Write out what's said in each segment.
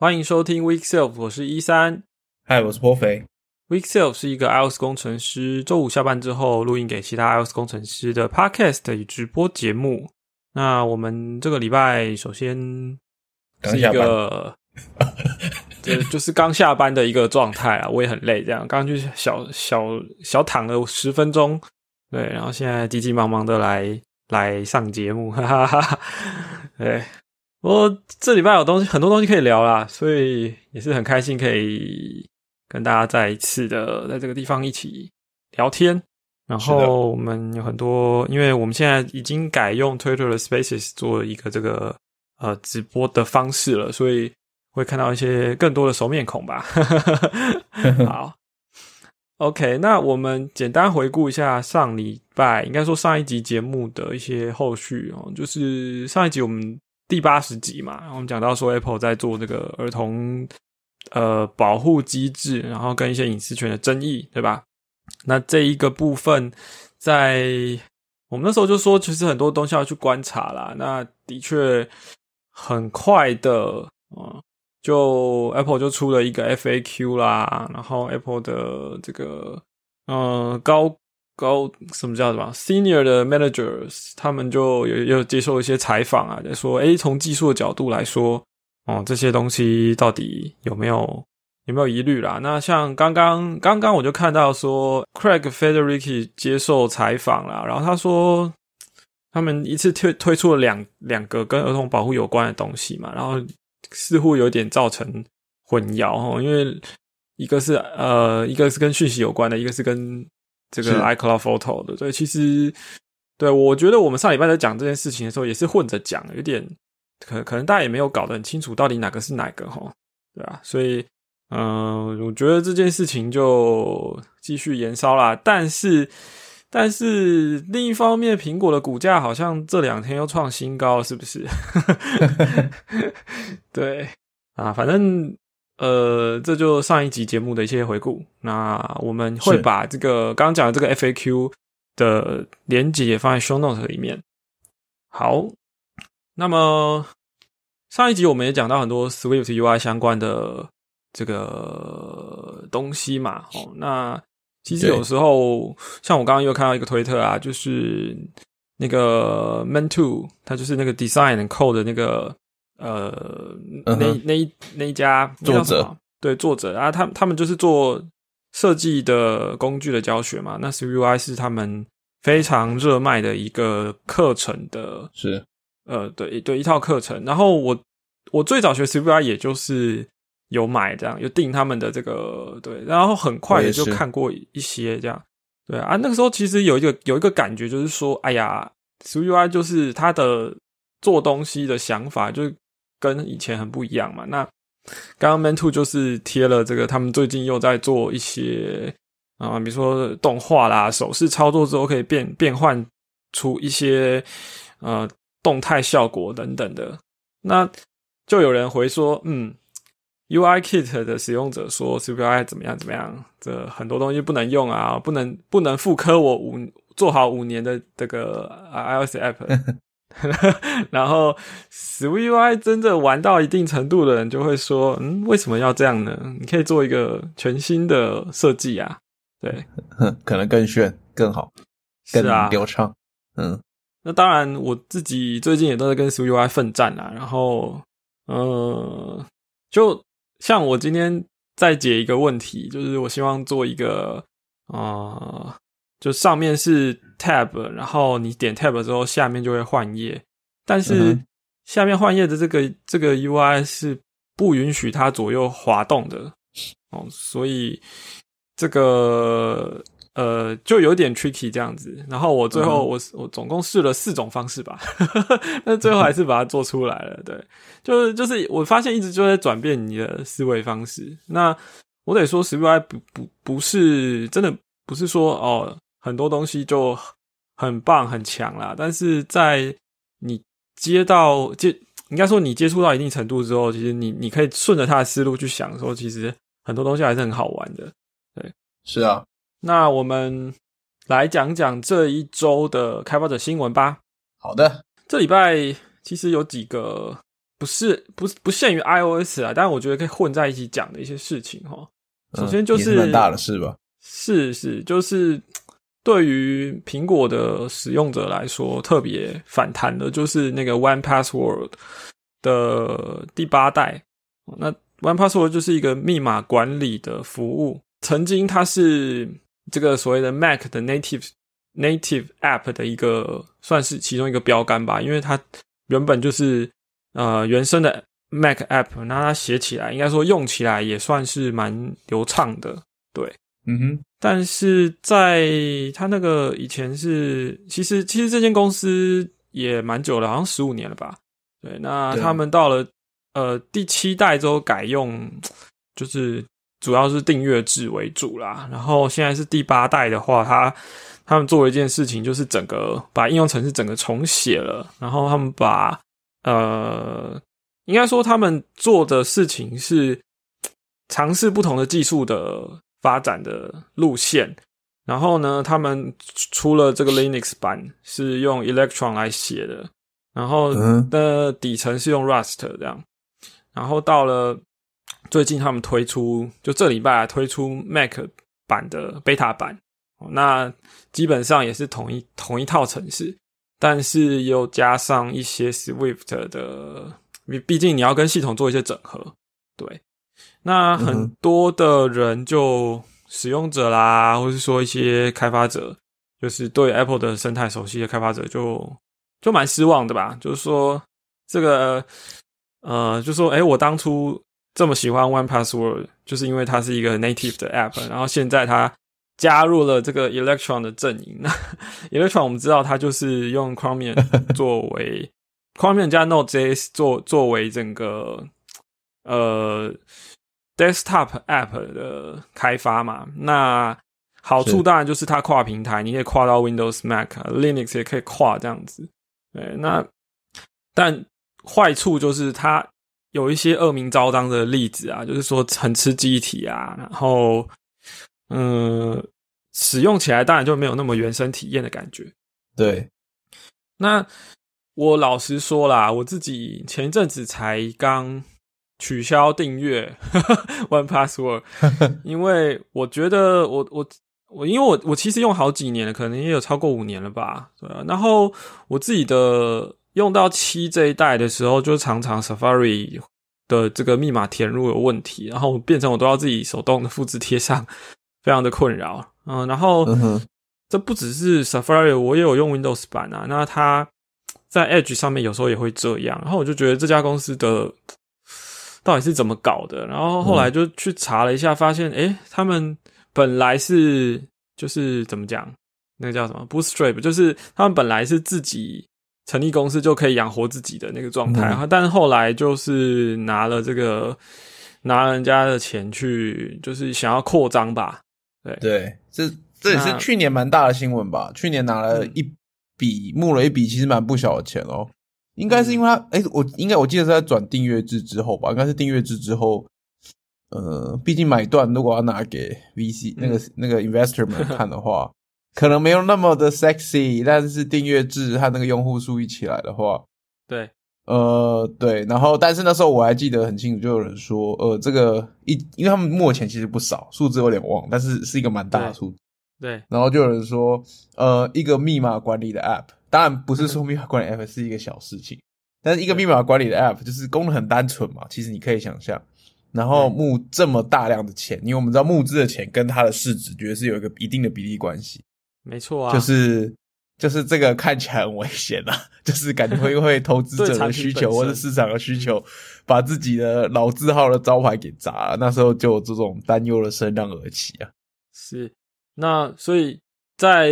欢迎收听 Week Self，我是一三。嗨，我是波肥。Week Self 是一个 iOS 工程师周五下班之后录音给其他 iOS 工程师的 Podcast 与直播节目。那我们这个礼拜首先是一个，这就是刚下班的一个状态啊，我也很累，这样刚去小小小躺了十分钟，对，然后现在急急忙忙的来来上节目，哈哈哈哈，对。我这礼拜有东西，很多东西可以聊啦，所以也是很开心可以跟大家再一次的在这个地方一起聊天。然后我们有很多，因为我们现在已经改用 Twitter 的 Spaces 做一个这个呃直播的方式了，所以会看到一些更多的熟面孔吧。好，OK，那我们简单回顾一下上礼拜，应该说上一集节目的一些后续哦，就是上一集我们。第八十集嘛，我们讲到说 Apple 在做这个儿童呃保护机制，然后跟一些隐私权的争议，对吧？那这一个部分，在我们那时候就说，其实很多东西要去观察啦。那的确很快的啊，就 Apple 就出了一个 FAQ 啦，然后 Apple 的这个嗯高。高什么叫什么 senior 的 managers，他们就有有接受一些采访啊，就说，诶，从技术的角度来说，哦，这些东西到底有没有有没有疑虑啦？那像刚刚刚刚我就看到说，Craig Federick 接受采访啦，然后他说，他们一次推推出了两两个跟儿童保护有关的东西嘛，然后似乎有点造成混淆哦，因为一个是呃，一个是跟讯息有关的，一个是跟这个 iCloud Photo 的，对，其实对我觉得我们上礼拜在讲这件事情的时候，也是混着讲，有点可可能大家也没有搞得很清楚到底哪个是哪个哈，对啊，所以嗯，我觉得这件事情就继续延烧啦。但是但是另一方面，苹果的股价好像这两天又创新高，是不是？对啊，反正。呃，这就上一集节目的一些回顾。那我们会把这个刚刚讲的这个 FAQ 的连接放在 Show Note 里面。好，那么上一集我们也讲到很多 Swift UI 相关的这个东西嘛。哦，那其实有时候像我刚刚又看到一个推特啊，就是那个 Man Two，它就是那个 Design Code 的那个。呃，那那那一家作者对作者啊，他他们就是做设计的工具的教学嘛。那 CUI 是他们非常热卖的一个课程的，是呃，对对一套课程。然后我我最早学 CUI 也就是有买这样，有订他们的这个对，然后很快也就看过一些这样。对啊，那个时候其实有一个有一个感觉，就是说，哎呀，CUI 就是他的做东西的想法就。跟以前很不一样嘛？那刚刚 Man Two 就是贴了这个，他们最近又在做一些啊，比如说动画啦，手势操作之后可以变变换出一些呃动态效果等等的。那就有人回说，嗯，UI Kit 的使用者说 CPI 怎么样怎么样，这很多东西不能用啊，不能不能复刻我五做好五年的这个 iOS App。然后，SwiftUI 真的玩到一定程度的人就会说：“嗯，为什么要这样呢？你可以做一个全新的设计啊！”对，可能更炫、更好、更流畅。嗯，那当然，我自己最近也都在跟 SwiftUI 奋战啊。然后，呃，就像我今天在解一个问题，就是我希望做一个啊。就上面是 tab，然后你点 tab 之后，下面就会换页。但是下面换页的这个这个 UI 是不允许它左右滑动的哦，所以这个呃就有点 tricky 这样子。然后我最后我我总共试了四种方式吧，那最后还是把它做出来了。对，就是就是我发现一直就在转变你的思维方式。那我得说，SwiftUI 不不不是真的不是说哦。很多东西就很棒很强啦，但是在你接到接，应该说你接触到一定程度之后，其实你你可以顺着他的思路去想，说其实很多东西还是很好玩的。对，是啊。那我们来讲讲这一周的开发者新闻吧。好的，这礼拜其实有几个不是不不限于 iOS 啊，但是我觉得可以混在一起讲的一些事情哈。首先就是蛮大的事吧？是是，就是对于苹果的使用者来说特别反弹的，就是那个 One Password 的第八代。那 One Password 就是一个密码管理的服务，曾经它是这个所谓的 Mac 的 Native Native App 的一个算是其中一个标杆吧，因为它原本就是。呃，原生的 Mac App，那它写起来，应该说用起来也算是蛮流畅的，对，嗯哼。但是在他那个以前是，其实其实这间公司也蛮久了，好像十五年了吧？对，那他们到了呃第七代之后改用，就是主要是订阅制为主啦。然后现在是第八代的话，他他们做了一件事情，就是整个把应用程式整个重写了，然后他们把呃，应该说他们做的事情是尝试不同的技术的发展的路线。然后呢，他们出了这个 Linux 版是用 Electron 来写的，然后的底层是用 Rust 这样。然后到了最近，他们推出就这礼拜推出 Mac 版的 Beta 版，那基本上也是同一同一套程式。但是又加上一些 Swift 的，毕竟你要跟系统做一些整合，对。那很多的人就使用者啦，或是说一些开发者，就是对 Apple 的生态熟悉的开发者，就就蛮失望的吧。就是说这个，呃，就说，哎，我当初这么喜欢 One Password，就是因为它是一个 native 的 App，然后现在它。加入了这个 Electron 的阵营。那 Electron 我们知道，它就是用 Chromium 作为 Chromium 加 Node.js 作作为整个呃 Desktop App 的开发嘛。那好处当然就是它跨平台，你可以跨到 Windows、Mac、Linux 也可以跨这样子。对，那但坏处就是它有一些恶名昭彰的例子啊，就是说很吃记忆体啊，然后。嗯，使用起来当然就没有那么原生体验的感觉。对，那我老实说啦，我自己前一阵子才刚取消订阅 One Password，因为我觉得我我我，因为我我其实用好几年了，可能也有超过五年了吧。对啊，然后我自己的用到七这一代的时候，就常常 Safari 的这个密码填入有问题，然后变成我都要自己手动的复制贴上。非常的困扰，嗯，然后这不只是 Safari，我也有用 Windows 版啊。那它在 Edge 上面有时候也会这样，然后我就觉得这家公司的到底是怎么搞的？然后后来就去查了一下，发现诶，他们本来是就是怎么讲，那个叫什么 Bootstrap，就是他们本来是自己成立公司就可以养活自己的那个状态，但是后来就是拿了这个拿人家的钱去，就是想要扩张吧。对对，这这也是去年蛮大的新闻吧？去年拿了一笔募了一笔，其实蛮不小的钱哦。应该是因为他，哎，我应该我记得是在转订阅制之后吧？应该是订阅制之后，呃，毕竟买断如果要拿给 VC 那个那个 investor 们看的话，可能没有那么的 sexy。但是订阅制和那个用户数一起来的话，对。呃，对，然后但是那时候我还记得很清楚，就有人说，呃，这个一，因为他们目前其实不少，数字有点忘，但是是一个蛮大的数字。对，然后就有人说，呃，一个密码管理的 App，当然不是说密码管理 App 是一个小事情，但是一个密码管理的 App 就是功能很单纯嘛，其实你可以想象，然后募这么大量的钱，因为我们知道募资的钱跟它的市值绝对是有一个一定的比例关系。没错啊，就是。就是这个看起来很危险啊，就是感觉会会投资者的需求或者市场的需求，把自己的老字号的招牌给砸了。那时候就有这种担忧的声浪而起啊。是，那所以在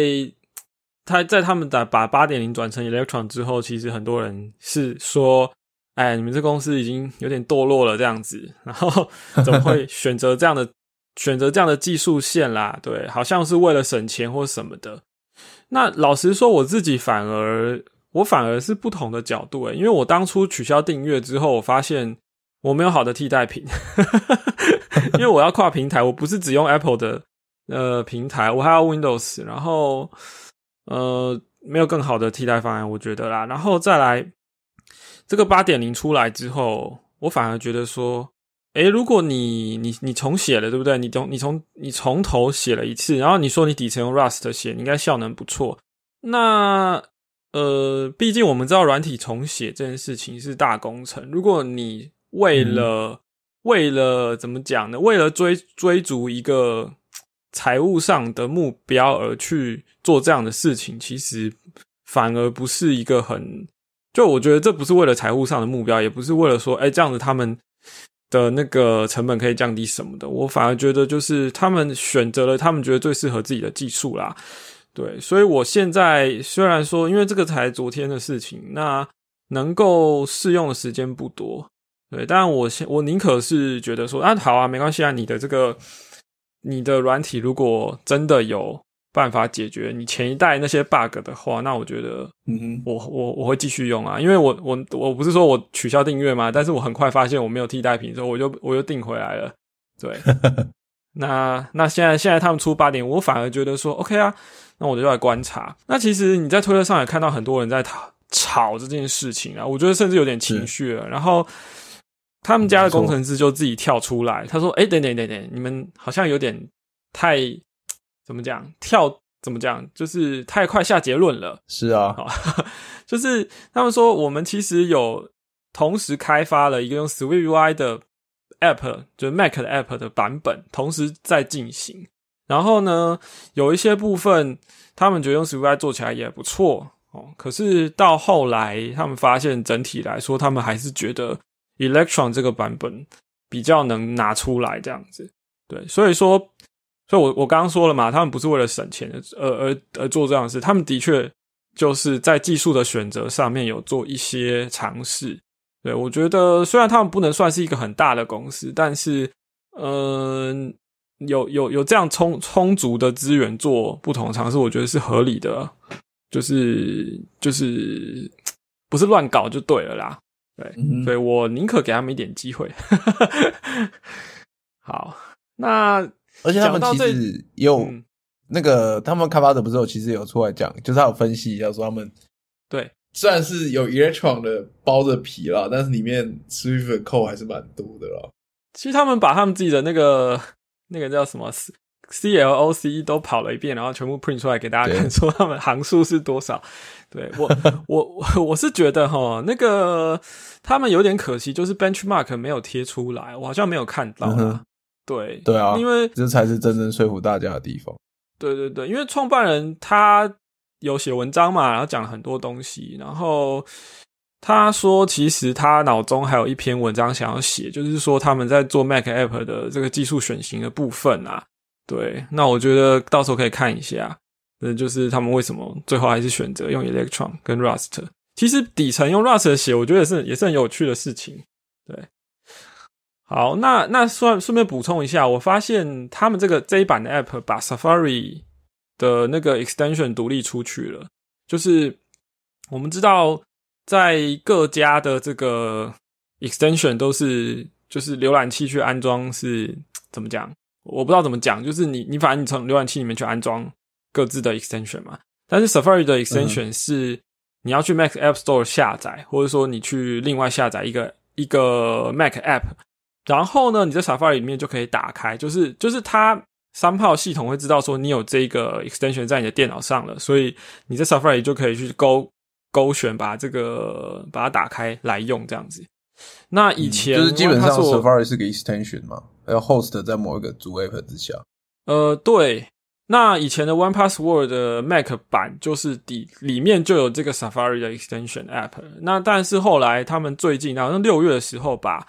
他在他们打把八点零转成 Electron 之后，其实很多人是说，哎，你们这公司已经有点堕落了这样子，然后怎么会选择这样的选择这样的技术线啦？对，好像是为了省钱或什么的。那老实说，我自己反而我反而是不同的角度诶，因为我当初取消订阅之后，我发现我没有好的替代品，因为我要跨平台，我不是只用 Apple 的呃平台，我还要 Windows，然后呃没有更好的替代方案，我觉得啦，然后再来这个八点零出来之后，我反而觉得说，诶，如果你你你重写了，对不对？你从你从你从头写了一次，然后你说你底层用 Rust 写，应该效能不错。那呃，毕竟我们知道软体重写这件事情是大工程。如果你为了为了怎么讲呢？为了追追逐一个财务上的目标而去做这样的事情，其实反而不是一个很就我觉得这不是为了财务上的目标，也不是为了说哎这样子他们的那个成本可以降低什么的。我反而觉得就是他们选择了他们觉得最适合自己的技术啦。对，所以我现在虽然说，因为这个才昨天的事情，那能够试用的时间不多。对，但我我宁可是觉得说，啊，好啊，没关系啊，你的这个你的软体如果真的有办法解决你前一代那些 bug 的话，那我觉得，嗯哼，我我我会继续用啊，因为我我我不是说我取消订阅嘛，但是我很快发现我没有替代品之后，我就我又订回来了。对，那那现在现在他们出八点，我反而觉得说，OK 啊。那我就来观察。那其实你在推特上也看到很多人在吵吵这件事情啊，我觉得甚至有点情绪了。然后他们家的工程师就自己跳出来，他说：“哎，等等等等，你们好像有点太怎么讲？跳怎么讲？就是太快下结论了。”是啊，就是他们说我们其实有同时开发了一个用 SwiftUI 的 App，就是 Mac 的 App 的版本，同时在进行。然后呢，有一些部分他们觉得用 SwiftUI 做起来也不错哦。可是到后来，他们发现整体来说，他们还是觉得 Electron 这个版本比较能拿出来这样子。对，所以说，所以我我刚刚说了嘛，他们不是为了省钱而而而做这样的事，他们的确就是在技术的选择上面有做一些尝试。对我觉得，虽然他们不能算是一个很大的公司，但是，嗯。有有有这样充充足的资源做不同尝试，我觉得是合理的，就是就是不是乱搞就对了啦。对，所以我宁可给他们一点机会。好，那而且他们其实有那个他们开发者不是有其实有出来讲，就是他有分析一下说他们对虽然是有 Electron 的包着皮啦，但是里面 Swift 的扣还是蛮多的啦。其实他们把他们自己的那个。那个叫什么 C L O C 都跑了一遍，然后全部 print 出来给大家看，说他们行数是多少。对我，我 我是觉得哈，那个他们有点可惜，就是 benchmark 没有贴出来，我好像没有看到。对对啊，因为这才是真正说服大家的地方。对对对，因为创办人他有写文章嘛，然后讲了很多东西，然后。他说：“其实他脑中还有一篇文章想要写，就是说他们在做 Mac App 的这个技术选型的部分啊。对，那我觉得到时候可以看一下，那就是他们为什么最后还是选择用 Electron 跟 Rust。其实底层用 Rust 写，我觉得是也是很有趣的事情。对，好，那那顺顺便补充一下，我发现他们这个这一版的 App 把 Safari 的那个 Extension 独立出去了，就是我们知道。”在各家的这个 extension 都是就是浏览器去安装是怎么讲？我不知道怎么讲，就是你你反正你从浏览器里面去安装各自的 extension 嘛。但是 Safari 的 extension 是你要去 Mac App Store 下载，或者说你去另外下载一个一个 Mac App，然后呢，你在 Safari 里面就可以打开，就是就是它三炮系统会知道说你有这个 extension 在你的电脑上了，所以你在 Safari 就可以去勾。勾选把这个把它打开来用这样子。那以前就是基本上 Safari 是个 extension 嘛，要 host 在某一个主 app 之下。呃，对。那以前的 One Password 的 Mac 版就是底里面就有这个 Safari 的 extension app。那但是后来他们最近好像六月的时候把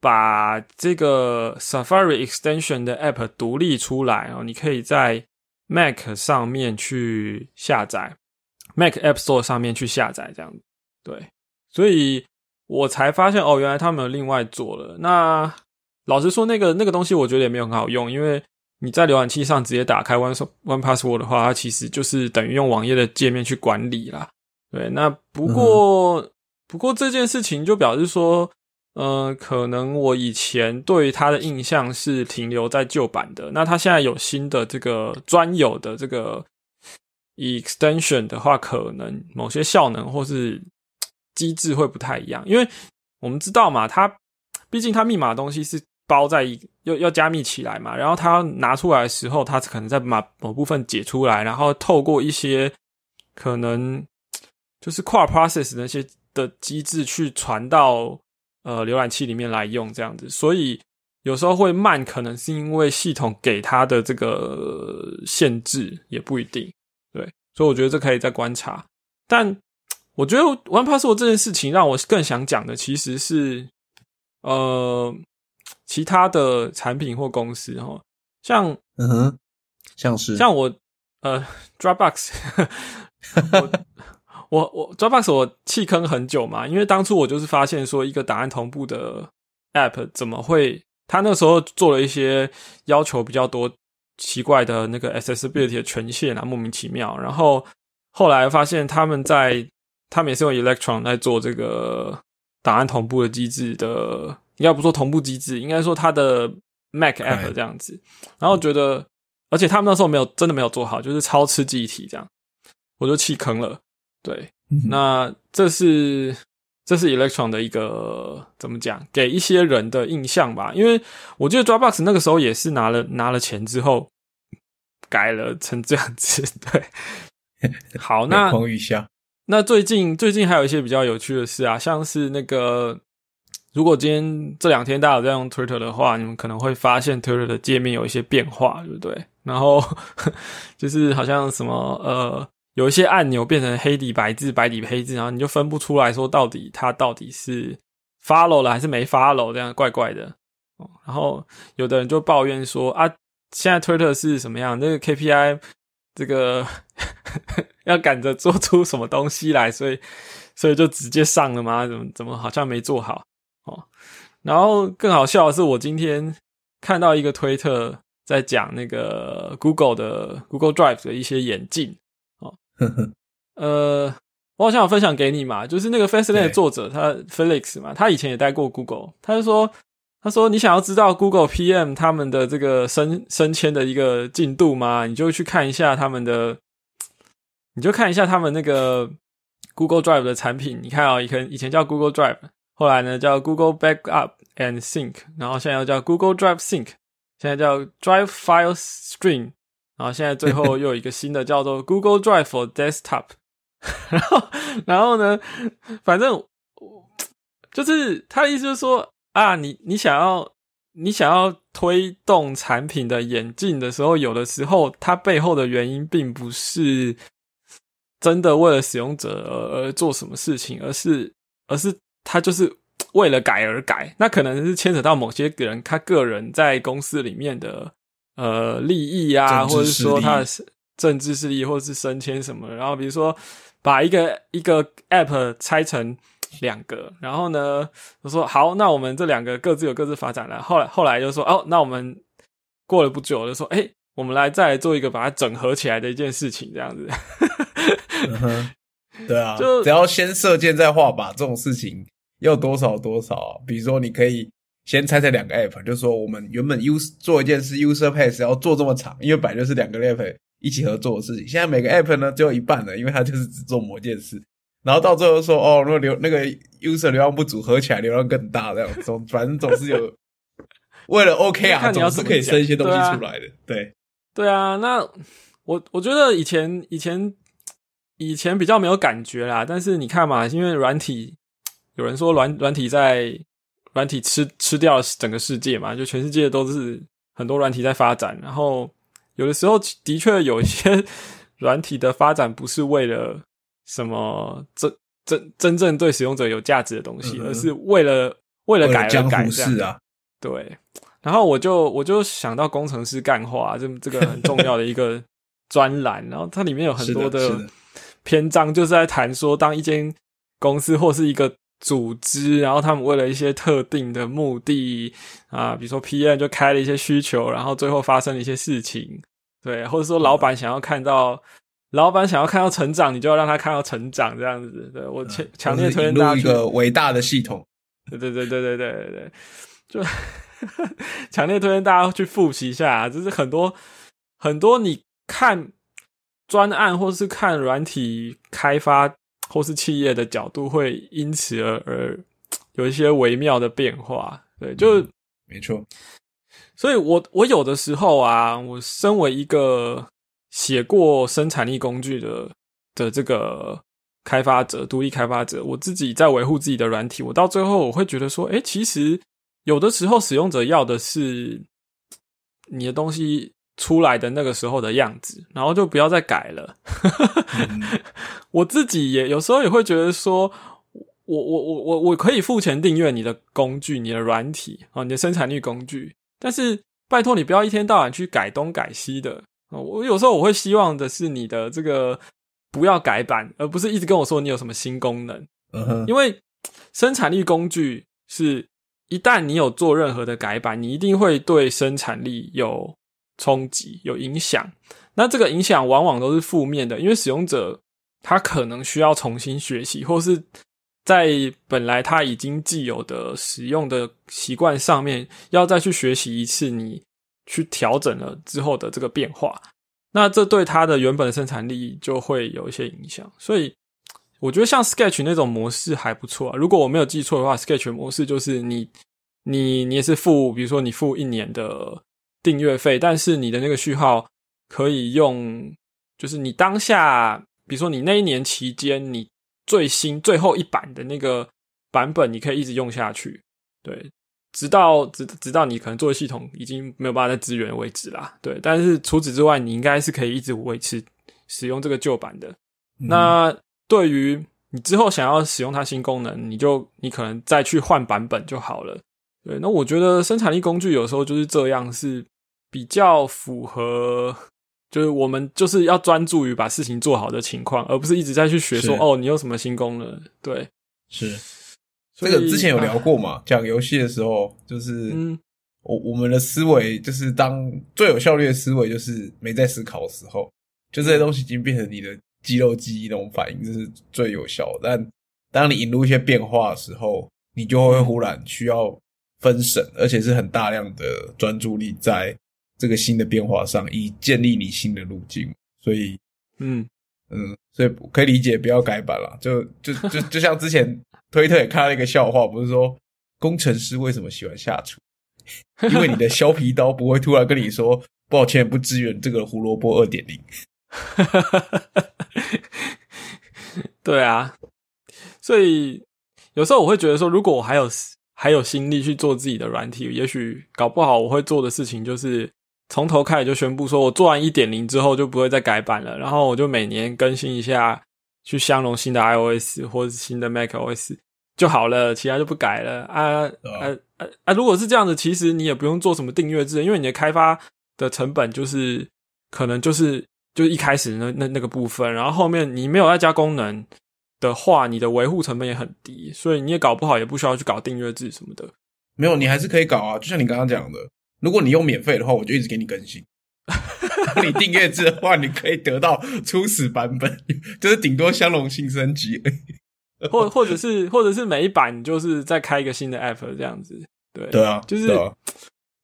把这个 Safari extension 的 app 独立出来哦，你可以在 Mac 上面去下载。Mac App Store 上面去下载这样对，所以我才发现哦，原来他们有另外做了。那老实说，那个那个东西我觉得也没有很好用，因为你在浏览器上直接打开 One One Password 的话，它其实就是等于用网页的界面去管理啦。对，那不过不过这件事情就表示说，嗯，可能我以前对它的印象是停留在旧版的，那它现在有新的这个专有的这个。extension 的话，可能某些效能或是机制会不太一样，因为我们知道嘛，它毕竟它密码东西是包在一要要加密起来嘛，然后它拿出来的时候，它可能在把某部分解出来，然后透过一些可能就是跨 process 那些的机制去传到呃浏览器里面来用这样子，所以有时候会慢，可能是因为系统给它的这个限制，也不一定。对，所以我觉得这可以再观察，但。我觉得 One Password 这件事情让我更想讲的，其实是呃其他的产品或公司哈，像嗯哼，像是像我呃 Dropbox，我我我 Dropbox 我弃坑很久嘛，因为当初我就是发现说一个档案同步的 App 怎么会，他那时候做了一些要求比较多奇怪的那个 Accessibility 的权限啊，莫名其妙，然后后来发现他们在他们也是用 Electron 来做这个档案同步的机制的，应该不说同步机制，应该说它的 Mac App 这样子。然后觉得，而且他们那时候没有真的没有做好，就是超吃记忆体这样，我就弃坑了。对，那这是这是 Electron 的一个怎么讲，给一些人的印象吧。因为我记得 Dropbox 那个时候也是拿了拿了钱之后改了成这样子。对，好，那。那最近最近还有一些比较有趣的事啊，像是那个，如果今天这两天大家有在用 Twitter 的话，你们可能会发现 Twitter 的界面有一些变化，对不对？然后 就是好像什么呃，有一些按钮变成黑底白字，白底黑字，然后你就分不出来说到底它到底是 follow 了还是没 follow，这样怪怪的。然后有的人就抱怨说啊，现在 Twitter 是什么样？那个 KPI。这个 要赶着做出什么东西来，所以所以就直接上了吗？怎么怎么好像没做好哦？然后更好笑的是，我今天看到一个推特在讲那个 Google 的 Google Drive 的一些眼镜哦。呃，我好像有分享给你嘛，就是那个 Fastlane 的作者他 Felix 嘛，他以前也待过 Google，他就说。他说：“你想要知道 Google PM 他们的这个升升迁的一个进度吗？你就去看一下他们的，你就看一下他们那个 Google Drive 的产品。你看啊，以前以前叫 Google Drive，后来呢叫 Google Backup and Sync，然后现在又叫 Google Drive Sync，现在叫 Drive File Stream，然后现在最后又有一个新的叫做 Google Drive for Desktop。然后，然后呢，反正就是他的意思，就是说。”啊，你你想要你想要推动产品的演进的时候，有的时候它背后的原因并不是真的为了使用者而而做什么事情，而是而是他就是为了改而改。那可能是牵扯到某些人他个人在公司里面的呃利益啊，或者是说他的政治势力，或者是升迁什么。然后比如说把一个一个 app 拆成。两个，然后呢，我说好，那我们这两个各自有各自发展了。后来后来就说哦，那我们过了不久就说，哎，我们来再来做一个把它整合起来的一件事情，这样子。对啊，就只要先射箭再画靶，这种事情要多少多少。比如说，你可以先拆成两个 app，就说我们原本 use 做一件事，user pass 要做这么长，因为本来就是两个 app 一起合作的事情。现在每个 app 呢只有一半了，因为它就是只做某件事。然后到最后说哦，如果流那个 user 流量不足，合起来流量更大，这样总反正总是有为了 OK 啊，总是可以生一些东西出来的。对对啊，那我我觉得以前以前以前比较没有感觉啦，但是你看嘛，因为软体有人说软软体在软体吃吃掉了整个世界嘛，就全世界都是很多软体在发展，然后有的时候的确有一些 软体的发展不是为了。什么真真真正对使用者有价值的东西，而是为了为了改而改这样。对，然后我就我就想到工程师干话这这个很重要的一个 专栏，然后它里面有很多的篇章，就是在谈说，当一间公司或是一个组织，然后他们为了一些特定的目的啊，比如说 PM 就开了一些需求，然后最后发生了一些事情，对，或者说老板想要看到。老板想要看到成长，你就要让他看到成长，这样子。对我强强烈推荐大家一个伟大的系统。对对对对对对对对，就 强烈推荐大家去复习一下。就是很多很多，你看专案或是看软体开发或是企业的角度，会因此而而有一些微妙的变化。对，就没错。所以我我有的时候啊，我身为一个写过生产力工具的的这个开发者，独立开发者，我自己在维护自己的软体，我到最后我会觉得说，哎，其实有的时候使用者要的是你的东西出来的那个时候的样子，然后就不要再改了。我自己也有时候也会觉得说，我我我我我可以付钱订阅你的工具，你的软体啊，你的生产力工具。但是拜托你不要一天到晚去改东改西的啊我有时候我会希望的是你的这个不要改版，而不是一直跟我说你有什么新功能。嗯哼，因为生产力工具是一旦你有做任何的改版，你一定会对生产力有冲击、有影响。那这个影响往往都是负面的，因为使用者他可能需要重新学习，或是。在本来他已经既有的使用的习惯上面，要再去学习一次，你去调整了之后的这个变化，那这对他的原本的生产力就会有一些影响。所以我觉得像 Sketch 那种模式还不错啊。如果我没有记错的话，Sketch 模式就是你你你也是付，比如说你付一年的订阅费，但是你的那个序号可以用，就是你当下，比如说你那一年期间你。最新最后一版的那个版本，你可以一直用下去，对，直到直直到你可能作为系统已经没有办法再支援为止啦，对。但是除此之外，你应该是可以一直维持使用这个旧版的。那对于你之后想要使用它新功能，你就你可能再去换版本就好了。对，那我觉得生产力工具有时候就是这样，是比较符合。就是我们就是要专注于把事情做好的情况，而不是一直在去学说哦，你有什么新功能？对，是这个之前有聊过嘛？讲游戏的时候，就是我我们的思维就是当最有效率的思维，就是没在思考的时候，就这些东西已经变成你的肌肉记忆那种反应，这是最有效。但当你引入一些变化的时候，你就会忽然需要分神，而且是很大量的专注力在。这个新的变化上，以建立你新的路径，所以，嗯嗯，所以可以理解不要改版了。就就就就像之前 推特也看到一个笑话，不是说工程师为什么喜欢下厨？因为你的削皮刀不会突然跟你说抱歉不支援这个胡萝卜二点零。对啊，所以有时候我会觉得说，如果我还有还有心力去做自己的软体，也许搞不好我会做的事情就是。从头开始就宣布说，我做完一点零之后就不会再改版了，然后我就每年更新一下，去相容新的 iOS 或者新的 macOS 就好了，其他就不改了啊啊啊啊！如果是这样子，其实你也不用做什么订阅制，因为你的开发的成本就是可能就是就一开始那那那个部分，然后后面你没有再加功能的话，你的维护成本也很低，所以你也搞不好也不需要去搞订阅制什么的。没有，你还是可以搞啊，就像你刚刚讲的。如果你用免费的话，我就一直给你更新。你订阅制的话，你可以得到初始版本，就是顶多相容性升级，或或者是或者是每一版就是再开一个新的 app 这样子。对对啊，就是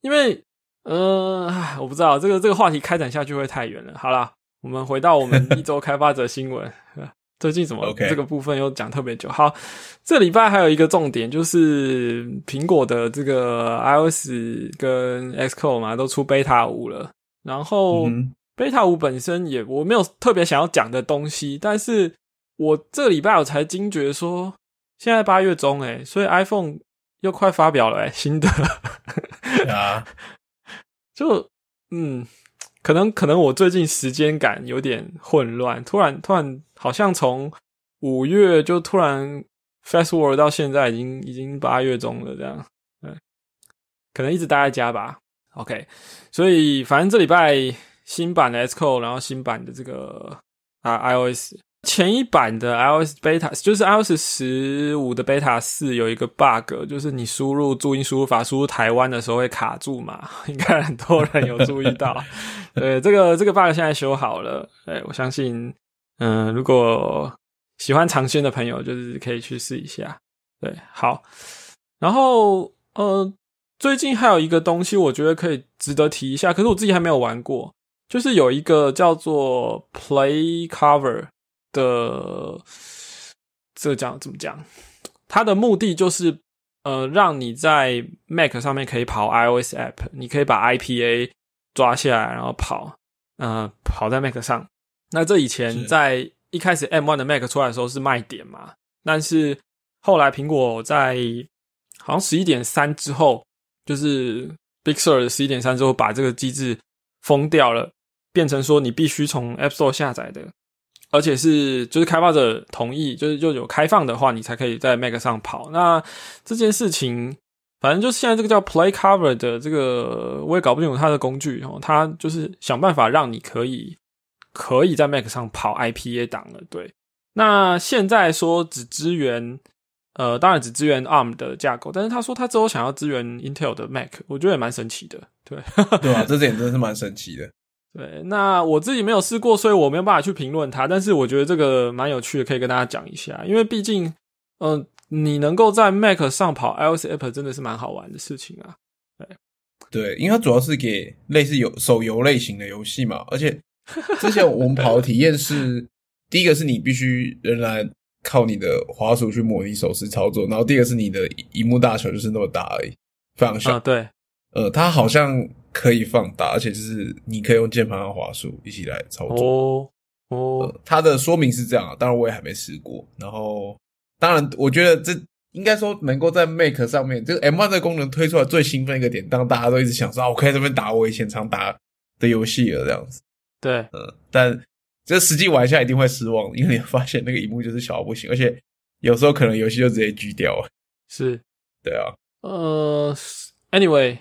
因为呃，我不知道这个这个话题开展下去会太远了。好了，我们回到我们一周开发者新闻。最近怎么这个部分又讲特别久？好，这礼拜还有一个重点就是苹果的这个 iOS 跟 Xcode 嘛都出 Beta 五了。然后 Beta 五本身也我没有特别想要讲的东西，但是我这礼拜我才惊觉说，现在八月中诶，所以 iPhone 又快发表了诶，新的啊，就嗯。可能可能我最近时间感有点混乱，突然突然好像从五月就突然 fast word 到现在已经已经八月中了这样，嗯，可能一直待在家吧。OK，所以反正这礼拜新版的 s c o 然后新版的这个啊 iOS。前一版的 iOS beta 就是 iOS 十五的 beta 四有一个 bug，就是你输入注音输入法输入台湾的时候会卡住嘛？应该很多人有注意到。对，这个这个 bug 现在修好了。对，我相信，嗯，如果喜欢尝鲜的朋友，就是可以去试一下。对，好。然后，呃，最近还有一个东西，我觉得可以值得提一下，可是我自己还没有玩过，就是有一个叫做 Play Cover。的这讲怎么讲？它的目的就是呃，让你在 Mac 上面可以跑 iOS app，你可以把 IPA 抓下来，然后跑，呃，跑在 Mac 上。那这以前在一开始 M1 的 Mac 出来的时候是卖点嘛，但是后来苹果在好像十一点三之后，就是 Big Sur 十一点三之后把这个机制封掉了，变成说你必须从 App Store 下载的。而且是就是开发者同意，就是就有开放的话，你才可以在 Mac 上跑。那这件事情，反正就是现在这个叫 Play Cover 的这个，我也搞不清楚它的工具哦。它就是想办法让你可以可以在 Mac 上跑 IPA 档了。对，那现在说只支援，呃，当然只支援 ARM 的架构，但是他说他之后想要支援 Intel 的 Mac，我觉得也蛮神奇的。对，对啊，这点真的是蛮神奇的。对，那我自己没有试过，所以我没有办法去评论它。但是我觉得这个蛮有趣的，可以跟大家讲一下。因为毕竟，嗯，你能够在 Mac 上跑 iOS app，真的是蛮好玩的事情啊。对，对，因为它主要是给类似有手游类型的游戏嘛。而且之前我们跑的体验是，第一个是你必须仍然靠你的滑鼠去模拟手势操作，然后第二个是你的荧幕大小就是那么大而已，非常小。对，呃，它好像。可以放大，而且就是你可以用键盘和滑鼠一起来操作。哦哦，它的说明是这样啊，当然我也还没试过。然后，当然我觉得这应该说能够在 Make 上面，这个 M1 的功能推出来最兴奋一个点，当大家都一直想说，我可以这边打我以前常打的游戏了这样子。对，嗯，但这实际玩一下一定会失望，因为你发现那个荧幕就是小到不行，而且有时候可能游戏就直接锯掉了。是，对啊。呃，Anyway。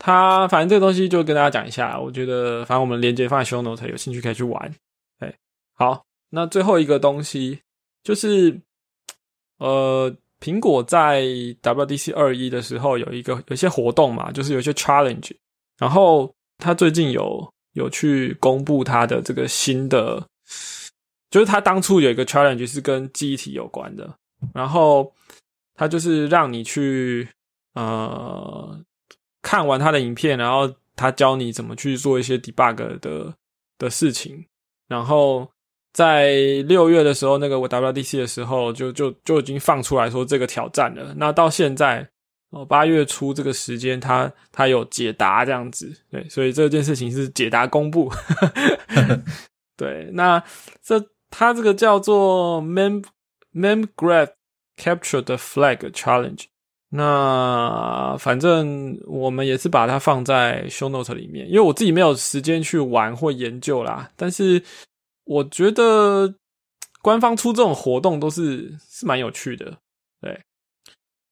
它反正这个东西就跟大家讲一下，我觉得反正我们连接放在 show note，有兴趣可以去玩。哎，好，那最后一个东西就是，呃，苹果在 WDC 二一的时候有一个有些活动嘛，就是有些 challenge，然后他最近有有去公布他的这个新的，就是他当初有一个 challenge 是跟记忆体有关的，然后他就是让你去呃。看完他的影片，然后他教你怎么去做一些 debug 的的事情，然后在六月的时候，那个 WDC 的时候，就就就已经放出来说这个挑战了。那到现在哦，八月初这个时间，他他有解答这样子，对，所以这件事情是解答公布。对，那这他这个叫做 Mem Memgraph Capture the Flag Challenge。那反正我们也是把它放在 show note 里面，因为我自己没有时间去玩或研究啦。但是我觉得官方出这种活动都是是蛮有趣的。对，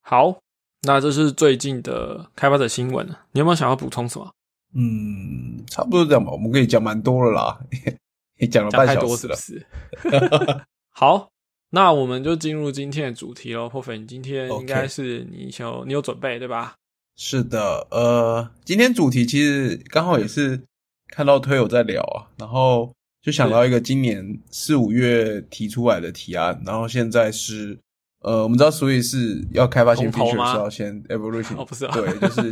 好，那这是最近的开发者新闻，你有没有想要补充什么？嗯，差不多这样吧，我们可以讲蛮多了啦，也讲了半小时了。是 好。那我们就进入今天的主题喽，破粉，今天应该是你有你有准备对吧？是的，呃，今天主题其实刚好也是看到推友在聊啊，然后就想到一个今年四五月提出来的提案，然后现在是呃，我们知道所以是要开发新 feature 是要先 evolution，哦不是，对，就是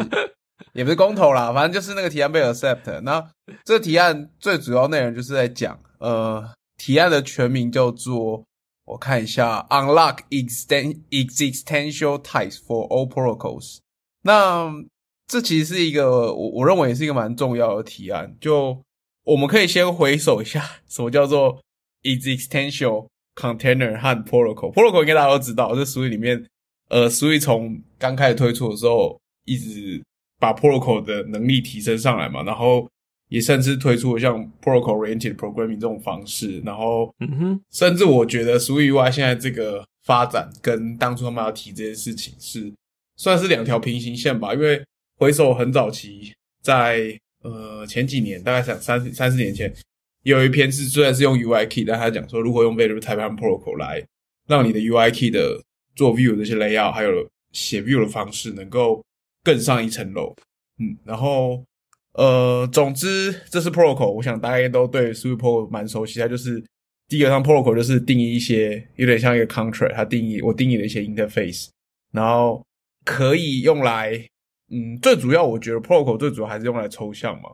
也不是公投啦，反正就是那个提案被 accept。那这个提案最主要内容就是在讲，呃，提案的全名叫做。我看一下，unlock extend existential types for all protocols。那这其实是一个我我认为也是一个蛮重要的提案。就我们可以先回首一下，什么叫做 existential container 和 protocol。protocol 应该大家都知道，这属于里面呃，属于从刚开始推出的时候，一直把 protocol 的能力提升上来嘛，然后。也甚至推出了像 protocol-oriented programming 这种方式，然后，嗯哼，甚至我觉得 SwiftUI 现在这个发展跟当初他们要提这件事情是算是两条平行线吧。因为回首很早期，在呃前几年，大概三三三四年前，有一篇是虽然是用 UI key，但他讲说如何用 Variable Type 和 Protocol 来让你的 UI key 的做 view 这些 layout，还有写 view 的方式能够更上一层楼。嗯，然后。呃，总之，这是 protocol，我想大家都对 Swift protocol 蛮熟悉。它就是第一个，上 protocol 就是定义一些有点像一个 contract，它定义我定义了一些 interface，然后可以用来，嗯，最主要我觉得 protocol 最主要还是用来抽象嘛，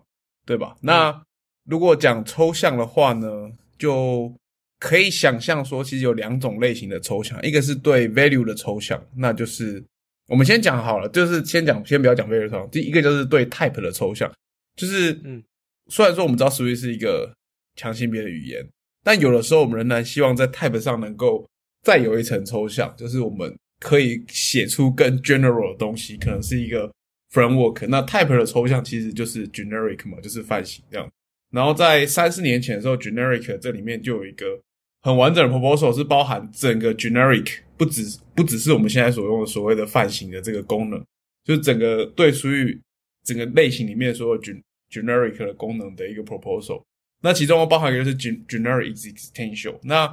对吧？那如果讲抽象的话呢，就可以想象说，其实有两种类型的抽象，一个是对 value 的抽象，那就是我们先讲好了，就是先讲，先不要讲 value 抽象。第一个就是对 type 的抽象，就是嗯，虽然说我们知道 Swift 是一个强性别的语言，但有的时候我们仍然希望在 type 上能够再有一层抽象，就是我们可以写出更 general 的东西，可能是一个 framework。那 type 的抽象其实就是 generic 嘛，就是泛型这样。然后在三四年前的时候，generic 这里面就有一个。很完整的 proposal 是包含整个 generic，不只不只是我们现在所用的所谓的泛型的这个功能，就是整个对属于整个类型里面所有 gen generic 的功能的一个 proposal。那其中包含一个是 gen generic existential。那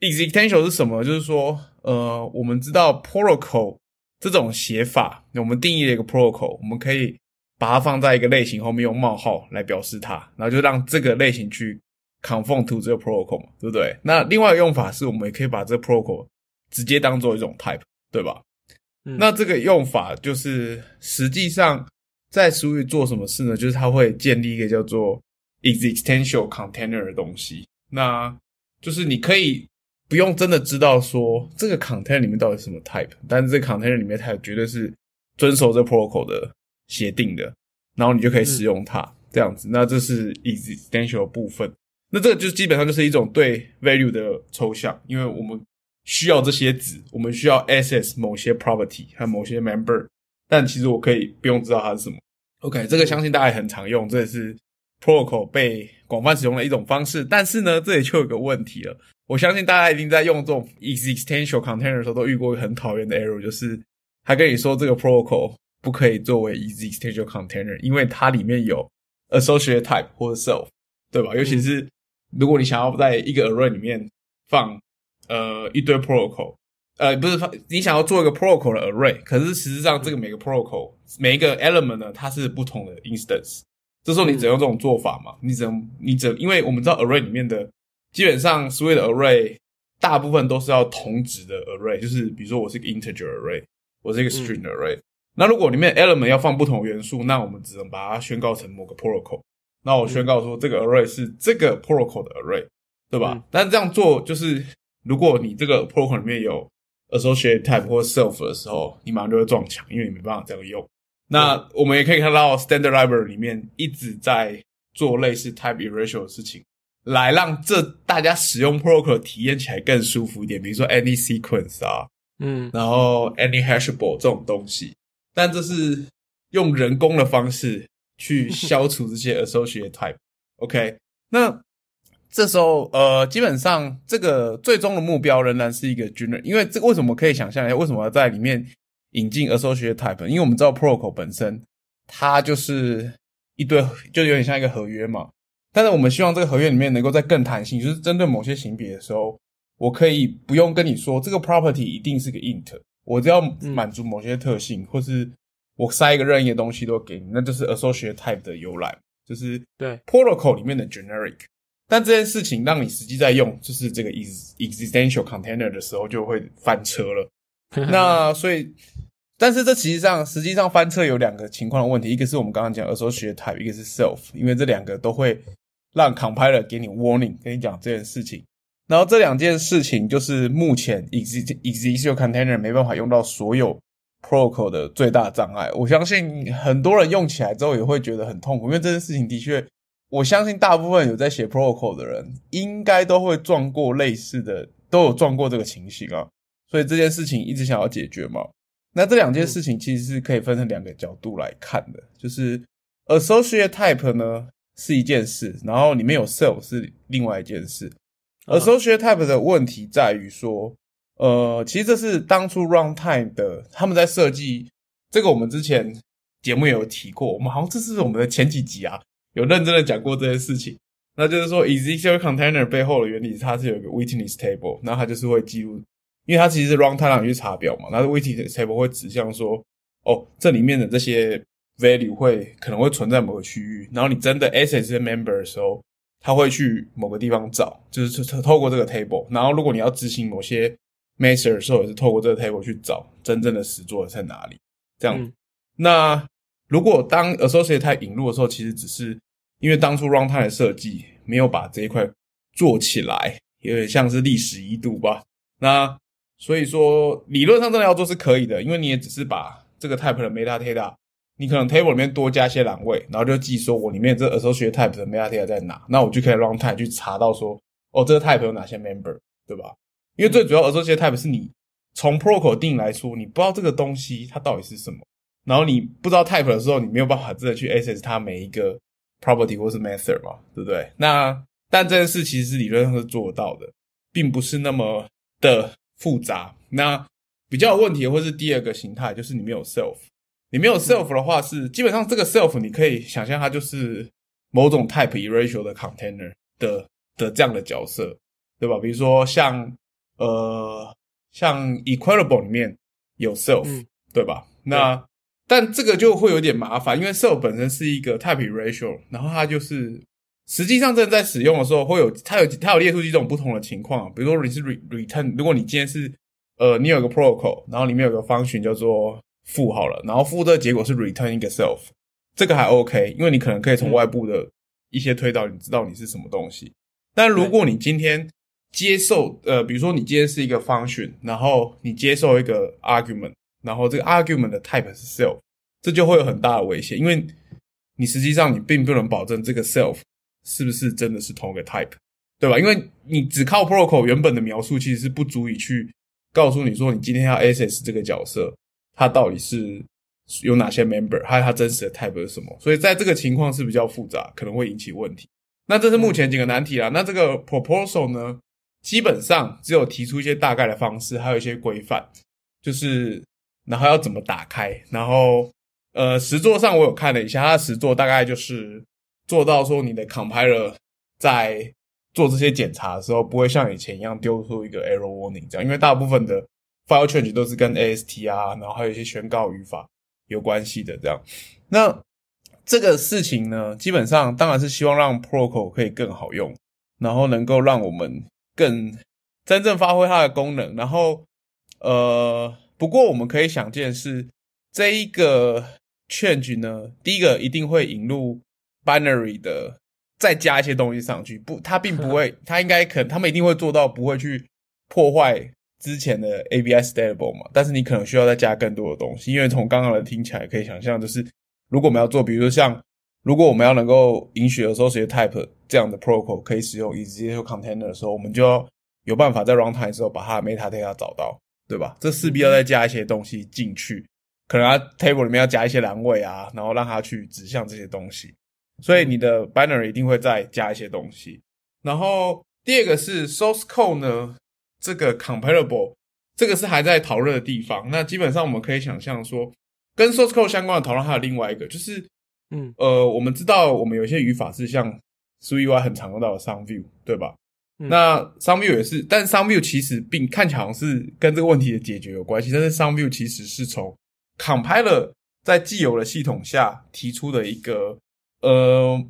existential 是什么？就是说，呃，我们知道 protocol 这种写法，我们定义了一个 protocol，我们可以把它放在一个类型后面用冒号来表示它，然后就让这个类型去。conform to 这个 protocol 嘛，对不对？那另外一个用法是我们也可以把这个 protocol 直接当做一种 type，对吧？那这个用法就是实际上在俗语做什么事呢？就是它会建立一个叫做 existential container 的东西。那就是你可以不用真的知道说这个 container 里面到底是什么 type，但是这个 container 里面它绝对是遵守这 protocol 的协定的，然后你就可以使用它这样子。那这是 existential 部分。那这个就基本上就是一种对 value 的抽象，因为我们需要这些值，我们需要 access 某些 property 和某些 member，但其实我可以不用知道它是什么。OK，这个相信大家也很常用，这也是 protocol 被广泛使用的一种方式。但是呢，这里就有个问题了，我相信大家一定在用这种 existential container 的时候都遇过很讨厌的 error，就是他跟你说这个 protocol 不可以作为 existential container，因为它里面有 associate type 或者 self，对吧？尤其是如果你想要在一个 array 里面放呃一堆 protocol，呃不是放你想要做一个 protocol 的 array，可是实际上这个每个 protocol 每一个 element 呢，它是不同的 instance。这时候你只用这种做法嘛？你只能你只因为我们知道 array 里面的基本上所有的 array 大部分都是要同值的 array，就是比如说我是一个 integer array，我是一个 string array。那如果里面 element 要放不同元素，那我们只能把它宣告成某个 protocol。那我宣告说，这个 array 是这个 protocol 的 array，对吧？但这样做就是，如果你这个 protocol 里面有 associate type 或 self 的时候，你马上就会撞墙，因为你没办法这样用。那我们也可以看到，standard library 里面一直在做类似 type erasure 的事情，来让这大家使用 protocol 体验起来更舒服一点。比如说 any sequence 啊，嗯，然后 any hashable 这种东西，但这是用人工的方式。去消除这些 associate type，OK？那这时候，呃，基本上这个最终的目标仍然是一个 general，因为这为什么可以想象一下，为什么要在里面引进 associate type？因为我们知道 protocol 本身它就是一堆，就有点像一个合约嘛。但是我们希望这个合约里面能够在更弹性，就是针对某些型别的时候，我可以不用跟你说这个 property 一定是个 int，我只要满足某些特性，或是。我塞一个任意的东西都给你，那就是 associate type 的由来，就是对 protocol 里面的 generic。但这件事情让你实际在用，就是这个 existential container 的时候就会翻车了。那所以，但是这其实上实际上翻车有两个情况的问题，一个是我们刚刚讲 associate type，一个是 self，因为这两个都会让 compiler 给你 warning，跟你讲这件事情。然后这两件事情就是目前 existential container 没办法用到所有。Protocol 的最大障碍，我相信很多人用起来之后也会觉得很痛苦，因为这件事情的确，我相信大部分有在写 Protocol 的人应该都会撞过类似的，都有撞过这个情形啊。所以这件事情一直想要解决嘛。那这两件事情其实是可以分成两个角度来看的，就是 Associate Type 呢是一件事，然后里面有 Self 是另外一件事。Associate Type 的问题在于说。呃，其实这是当初 runtime 的他们在设计这个，我们之前节目也有提过，我们好像这是我们的前几集啊，有认真的讲过这件事情。那就是说，existential container 背后的原理，它是有一个 witness table，那它就是会记录，因为它其实是 runtime 上去查表嘛，那 witness table 会指向说，哦，这里面的这些 value 会可能会存在某个区域，然后你真的 access member 的时候，他会去某个地方找，就是透透过这个 table，然后如果你要执行某些 Master 的时候也是透过这个 table 去找真正的实作在哪里，这样。那如果当 Associate 引入的时候，其实只是因为当初 Runtime 的设计没有把这一块做起来，有点像是历史一度吧。那所以说理论上真的要做是可以的，因为你也只是把这个 type 的 metadata，你可能 table 里面多加些栏位，然后就记说我里面这 associate type 的 metadata 在哪，那我就可以 runtime 去查到说，哦，这个 type 有哪些 member，对吧？因为最主要 associate type 是你从 protocol 定来说，你不知道这个东西它到底是什么，然后你不知道 type 的时候，你没有办法真的去 access 它每一个 property 或是 method 嘛，对不对？那但这件事其实是理论上是做得到的，并不是那么的。复杂，那比较有问题的，或是第二个形态，就是你没有 self。你没有 self 的话，是基本上这个 self 你可以想象它就是某种 type erasure 的 container 的的这样的角色，对吧？比如说像呃像 equalable 里面有 self，对吧？那但这个就会有点麻烦，因为 self 本身是一个 type erasure，然后它就是。实际上，正在使用的时候，会有它有它有列出几种不同的情况。比如说，你是 return，如果你今天是呃，你有个 protocol，然后里面有个 function 叫做负好了，然后负的结果是 return 一个 self，这个还 OK，因为你可能可以从外部的一些推导，你知道你是什么东西。但如果你今天接受呃，比如说你今天是一个 function，，然后你接受一个 argument，然后这个 argument 的 type 是 self，这就会有很大的危险，因为你实际上你并不能保证这个 self。是不是真的是同一个 type，对吧？因为你只靠 protocol 原本的描述，其实是不足以去告诉你说，你今天要 access 这个角色，它到底是有哪些 member，还有它真实的 type 是什么。所以在这个情况是比较复杂，可能会引起问题。那这是目前几个难题啦。那这个 proposal 呢，基本上只有提出一些大概的方式，还有一些规范，就是然后要怎么打开，然后呃，实作上我有看了一下，它的实作大概就是。做到说你的 compiler 在做这些检查的时候，不会像以前一样丢出一个 error warning 这样，因为大部分的 file change 都是跟 AST 啊，然后还有一些宣告语法有关系的这样。那这个事情呢，基本上当然是希望让 protocol 可以更好用，然后能够让我们更真正发挥它的功能。然后呃，不过我们可以想见是这一个 change 呢，第一个一定会引入。binary 的再加一些东西上去，不，它并不会，它应该可，他们一定会做到不会去破坏之前的 ABI stable 嘛。但是你可能需要再加更多的东西，因为从刚刚的听起来可以想象，就是如果我们要做，比如说像如果我们要能够允许的时候，这些 type 这样的 protocol 可以使用以及接受 container 的时候，我们就要有办法在 runtime 时候把它的 metadata 找到，对吧？这势必要再加一些东西进去，可能它 table 里面要加一些栏位啊，然后让它去指向这些东西。所以你的 binary 一定会再加一些东西，然后第二个是 source code 呢，这个 comparable 这个是还在讨论的地方。那基本上我们可以想象说，跟 source code 相关的讨论还有另外一个，就是，嗯，呃，我们知道我们有一些语法是像 SwiftUI 很常用到的 Some View，对吧？那 Some View 也是，但 Some View 其实并看起来好像是跟这个问题的解决有关系，但是 Some View 其实是从 compiler 在既有的系统下提出的一个。呃，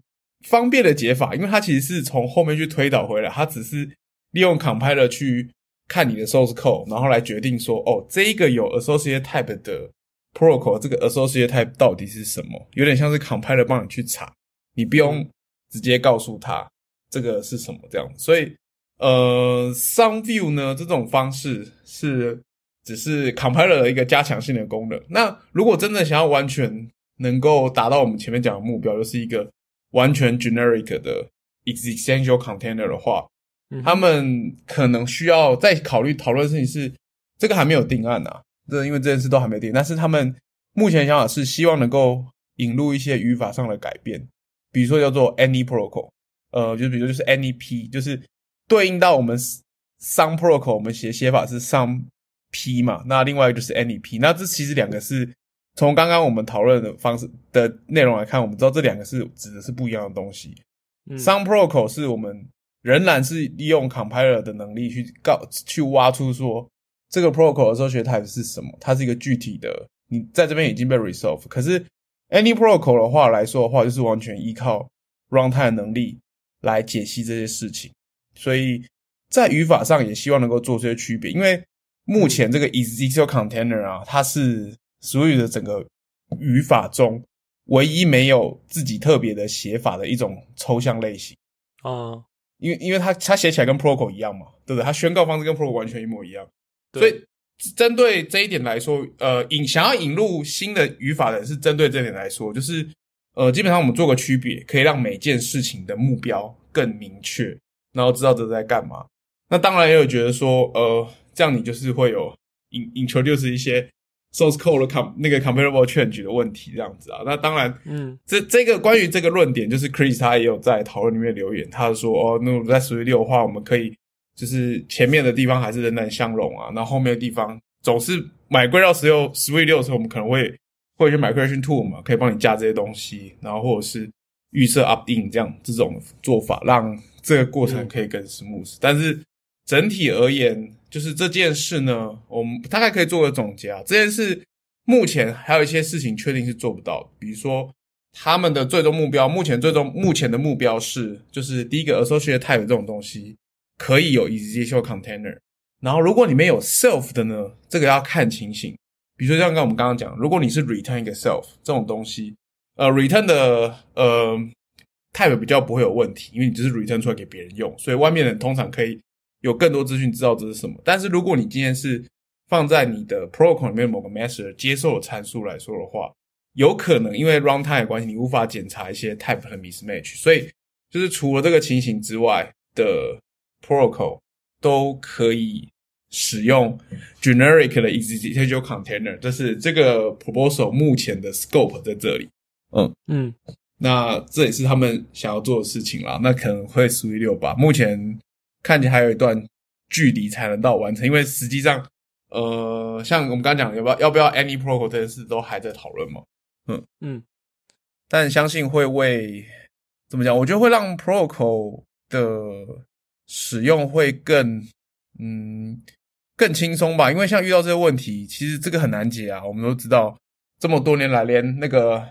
方便的解法，因为它其实是从后面去推导回来，它只是利用 compiler 去看你的 source code，然后来决定说，哦，这一个有 associate type 的 protocol，这个 associate type 到底是什么？有点像是 compiler 帮你去查，你不用直接告诉他这个是什么这样。所以，呃，some view 呢这种方式是只是 compiler 的一个加强性的功能。那如果真的想要完全能够达到我们前面讲的目标，就是一个完全 generic 的 existential container 的话，他们可能需要再考虑讨论的事情是，这个还没有定案呐，这因为这件事都还没定。但是他们目前想法是希望能够引入一些语法上的改变，比如说叫做 any protocol，呃，就比如就是 any p，就是对应到我们 some protocol，我们写写法是 some p 嘛，那另外一个就是 any p，那这其实两个是。从刚刚我们讨论的方式的内容来看，我们知道这两个是指的是不一样的东西。Some protocol 是我们仍然是利用 compiler 的能力去告去挖出说这个 protocol 的时候学 type 是什么，它是一个具体的，你在这边已经被 resolve。可是 any protocol 的话来说的话，就是完全依靠 runtime 能力来解析这些事情。所以在语法上也希望能够做这些区别，因为目前这个 executable container 啊，它是。所有的整个语法中，唯一没有自己特别的写法的一种抽象类型啊，因为因为它它写起来跟 protocol 一样嘛，对不对？它宣告方式跟 protocol 完全一模一样，所以针对这一点来说，呃，引想要引入新的语法的是针对这点来说，就是呃，基本上我们做个区别，可以让每件事情的目标更明确，然后知道这在干嘛。那当然也有觉得说，呃，这样你就是会有 in introduce 一些。source code 的 com 那个 comparable change 的问题这样子啊，那当然，嗯，这这个关于这个论点，就是 Chris 他也有在讨论里面留言，他说哦，那在十六的话，我们可以就是前面的地方还是仍然相容啊，然后后面的地方总是买归到十六十六的时候，我们可能会会去买 migration tool 嘛，可以帮你加这些东西，然后或者是预设 update 这样这种做法，让这个过程可以更 smooth，但是整体而言。就是这件事呢，我们大概可以做个总结啊。这件事目前还有一些事情确定是做不到，比如说他们的最终目标，目前最终目前的目标是，就是第一个 associate type 这种东西可以有 executable container。然后如果里面有 self 的呢，这个要看情形。比如说像刚我们刚刚讲，如果你是 return 一个 self 这种东西，呃，return 的呃 type 比较不会有问题，因为你只是 return 出来给别人用，所以外面人通常可以。有更多资讯知道这是什么，但是如果你今天是放在你的 protocol 里面某个 master 接受的参数来说的话，有可能因为 runtime 的关系，你无法检查一些 type 的 mismatch，所以就是除了这个情形之外的 protocol 都可以使用 generic 的 executable container，这是这个 proposal 目前的 scope 在这里。嗯嗯，那这也是他们想要做的事情啦。那可能会属于六吧，目前。看起来还有一段距离才能到完成，因为实际上，呃，像我们刚刚讲，要不要要不要 any protocol 这件事都还在讨论嘛。嗯嗯，但相信会为怎么讲？我觉得会让 protocol 的使用会更嗯更轻松吧。因为像遇到这些问题，其实这个很难解啊。我们都知道，这么多年来，连那个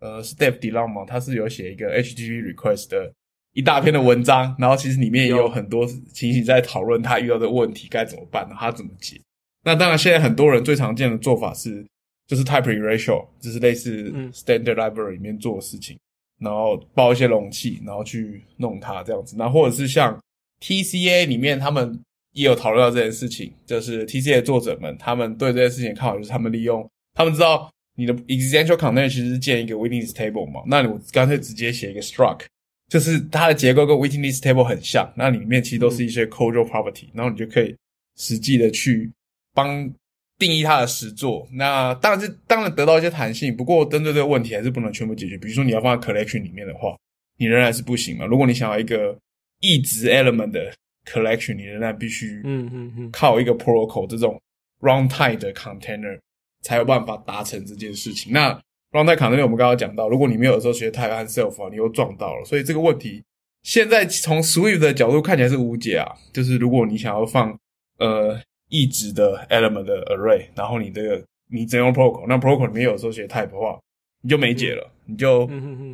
呃 Step Delong 嘛，他是有写一个 HTTP request 的。一大篇的文章，然后其实里面也有很多情形在讨论他遇到的问题该怎么办，他怎么解。那当然，现在很多人最常见的做法是，就是 type Ratio，就是类似 standard library 里面做的事情，然后包一些容器，然后去弄它这样子。那或者是像 TCA 里面，他们也有讨论到这件事情，就是 TCA 作者们他们对这件事情看法，就是他们利用他们知道你的 existential container 其实是建一个 witness table 嘛，那我干脆直接写一个 struct。就是它的结构跟 waiting list table 很像，那里面其实都是一些 code property，然后你就可以实际的去帮定义它的实作。那当然是当然得到一些弹性，不过针对这个问题还是不能全部解决。比如说你要放在 collection 里面的话，你仍然是不行嘛。如果你想要一个一直 element 的 collection，你仍然必须嗯嗯嗯靠一个 protocol 这种 runtime 的 container 才有办法达成这件事情。那 runtime container 我们刚刚讲到，如果你没有时候学 type 和 self 啊，你又撞到了，所以这个问题现在从 Swift 的角度看起来是无解啊。就是如果你想要放呃一直的 element 的 array，然后你这个你只用 protocol，那 protocol 里面有时候学 type 的话，你就没解了，你就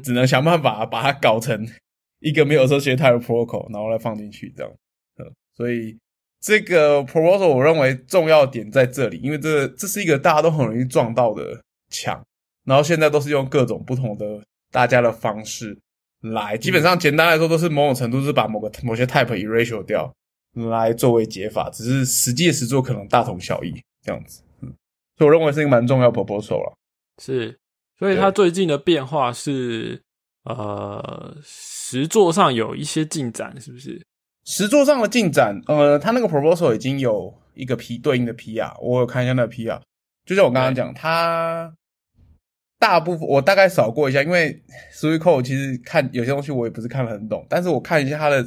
只能想办法把它搞成一个没有时候学 type protocol，然后来放进去这样。嗯，所以这个 proposal 我认为重要点在这里，因为这这是一个大家都很容易撞到的墙。然后现在都是用各种不同的大家的方式来，基本上简单来说都是某种程度是把某个某些 type erase 掉来作为解法，只是实际的实作可能大同小异这样子。嗯，所以我认为是一个蛮重要 proposal 了。是，所以它最近的变化是呃实作上有一些进展，是不是？实作上的进展，呃，他那个 proposal 已经有一个 P 对应的 PR，我有看一下那个 PR，就像我刚刚讲，他。大部分我大概扫过一下，因为 Swift Code 其实看有些东西我也不是看得很懂，但是我看一下它的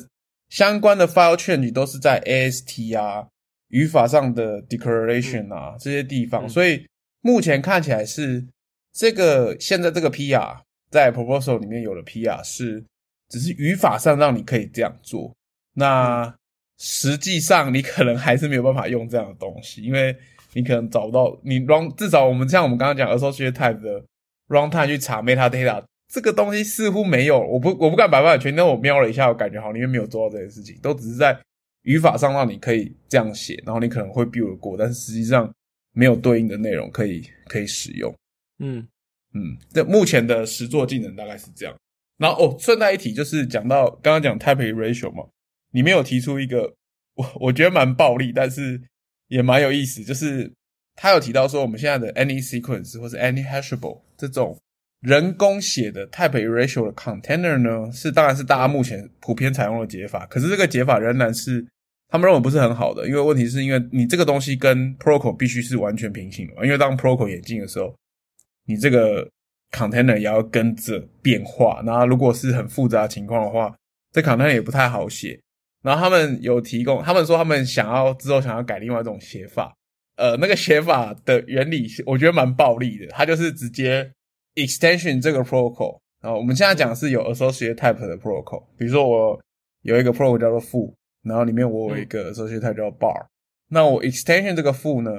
相关的 file change 都是在 AST 啊语法上的 declaration 啊这些地方，所以目前看起来是这个现在这个 PR 在 proposal 里面有了 PR 是只是语法上让你可以这样做，那实际上你可能还是没有办法用这样的东西，因为你可能找不到你 run 至少我们像我们刚刚讲 associate type 的。runtime 去查 metadata 这个东西似乎没有，我不我不敢百分百确定，但我瞄了一下，我感觉好像里面没有做到这件事情，都只是在语法上让你可以这样写，然后你可能会 build 过，但是实际上没有对应的内容可以可以使用。嗯嗯，这目前的实作技能大概是这样。然后哦，顺带一提，就是讲到刚刚讲 type erasure 嘛，里面有提出一个 我我觉得蛮暴力，但是也蛮有意思，就是他有提到说，我们现在的 any sequence 或是 any hashable 这种人工写的 type ratio 的 container 呢，是当然是大家目前普遍采用的解法，可是这个解法仍然是他们认为不是很好的，因为问题是因为你这个东西跟 protocol 必须是完全平行的，因为当 protocol 演进的时候，你这个 container 也要跟着变化，那如果是很复杂情况的话，这 container 也不太好写。然后他们有提供，他们说他们想要之后想要改另外一种写法，呃，那个写法的原理我觉得蛮暴力的，它就是直接 extension 这个 protocol。然后我们现在讲是有 associate type 的 protocol，比如说我有一个 protocol 叫做 foo，然后里面我有一个 associate type 叫 bar，那我 extension 这个 foo 呢，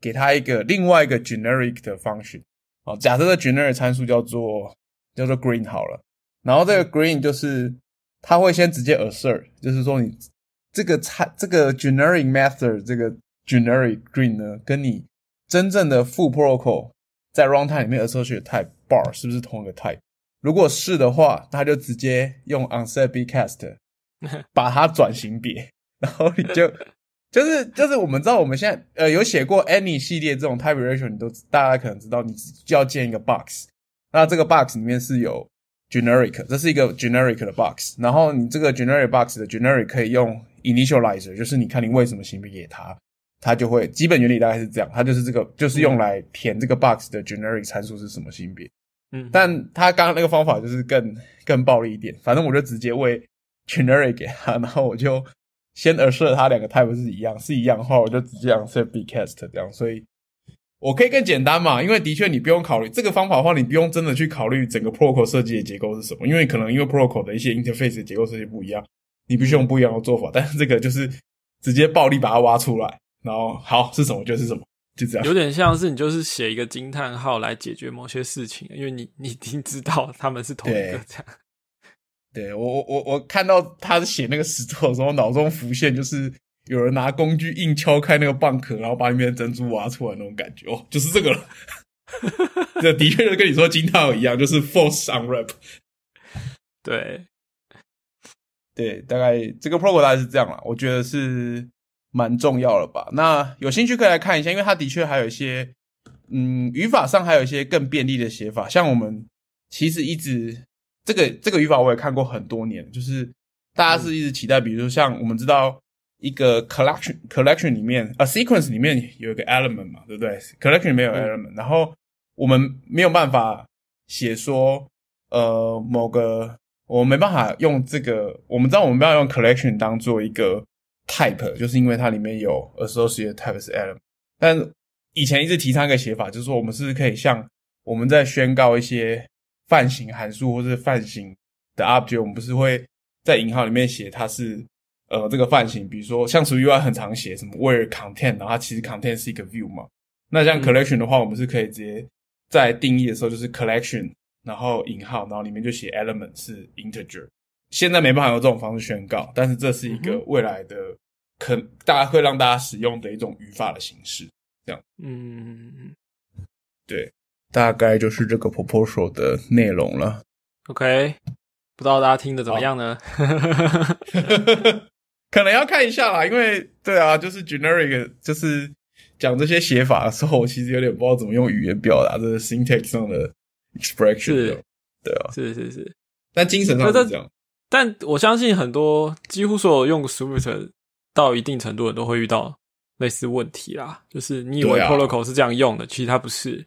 给它一个另外一个 generic 的 function。好，假设的 generic 参数叫做叫做 green 好了，然后这个 green 就是它会先直接 assert，就是说你这个参这个 generic method 这个 generic green 呢，跟你真正的 full protocol 在 runtime 里面 associate type bar 是不是同一个 type？如果是的话，他就直接用 onset b cast 把它转型别，然后你就。就是就是我们知道我们现在呃有写过 any 系列这种 type ratio，你都大家可能知道，你就要建一个 box，那这个 box 里面是有 generic，这是一个 generic 的 box，然后你这个 generic box 的 generic 可以用 initializer，就是你看你为什么性别给它，它就会基本原理大概是这样，它就是这个就是用来填这个 box 的 generic 参数是什么性别，嗯，但他刚刚那个方法就是更更暴力一点，反正我就直接喂 generic 给他，然后我就。先 assert 它两个 type 是一样，是一样的话，我就直接 assert b cast 这样，所以我可以更简单嘛，因为的确你不用考虑这个方法的话，你不用真的去考虑整个 protocol 设计的结构是什么，因为可能因为 protocol 的一些 interface 的结构设计不一样，你必须用不一样的做法。但是这个就是直接暴力把它挖出来，然后好是什么就是什么，就这样。有点像是你就是写一个惊叹号来解决某些事情，因为你你已经知道他们是同一个这样。对我我我我看到他写那个石头的时候，脑中浮现就是有人拿工具硬敲开那个蚌壳，然后把里面的珍珠挖出来那种感觉哦，就是这个了。这的确就跟你说金套一样，就是 force unwrap。对，对，大概这个 program 大概是这样了，我觉得是蛮重要了吧。那有兴趣可以来看一下，因为它的确还有一些，嗯，语法上还有一些更便利的写法，像我们其实一直。这个这个语法我也看过很多年，就是大家是一直期待，比如说像我们知道一个 collection collection 里面啊 sequence 里面有一个 element 嘛，对不对？collection 没有 element，然后我们没有办法写说呃某个我没办法用这个，我们知道我们不要用 collection 当做一个 type，就是因为它里面有 associate type 是 element，但以前一直提倡一个写法，就是说我们是不是可以像我们在宣告一些。泛型函数或是泛型的 object，我们不是会在引号里面写它是呃这个泛型，比如说像属于 UI 很常写什么 where content，然后它其实 content 是一个 view 嘛。那像 collection 的话，我们是可以直接在定义的时候就是 collection，然后引号，然后里面就写 element 是 integer。现在没办法用这种方式宣告，但是这是一个未来的可大家会让大家使用的一种语法的形式。这样，嗯，对。大概就是这个 proposal 的内容了。OK，不知道大家听的怎么样呢？可能要看一下啦，因为对啊，就是 generic，就是讲这些写法的时候，我其实有点不知道怎么用语言表达这个 syntax 上的 expression。是，对啊，是是是，但精神上是这样。但我相信很多几乎所有用 Swift 到一定程度的都会遇到类似问题啦。就是你以为 protocol 是这样用的，其实它不是。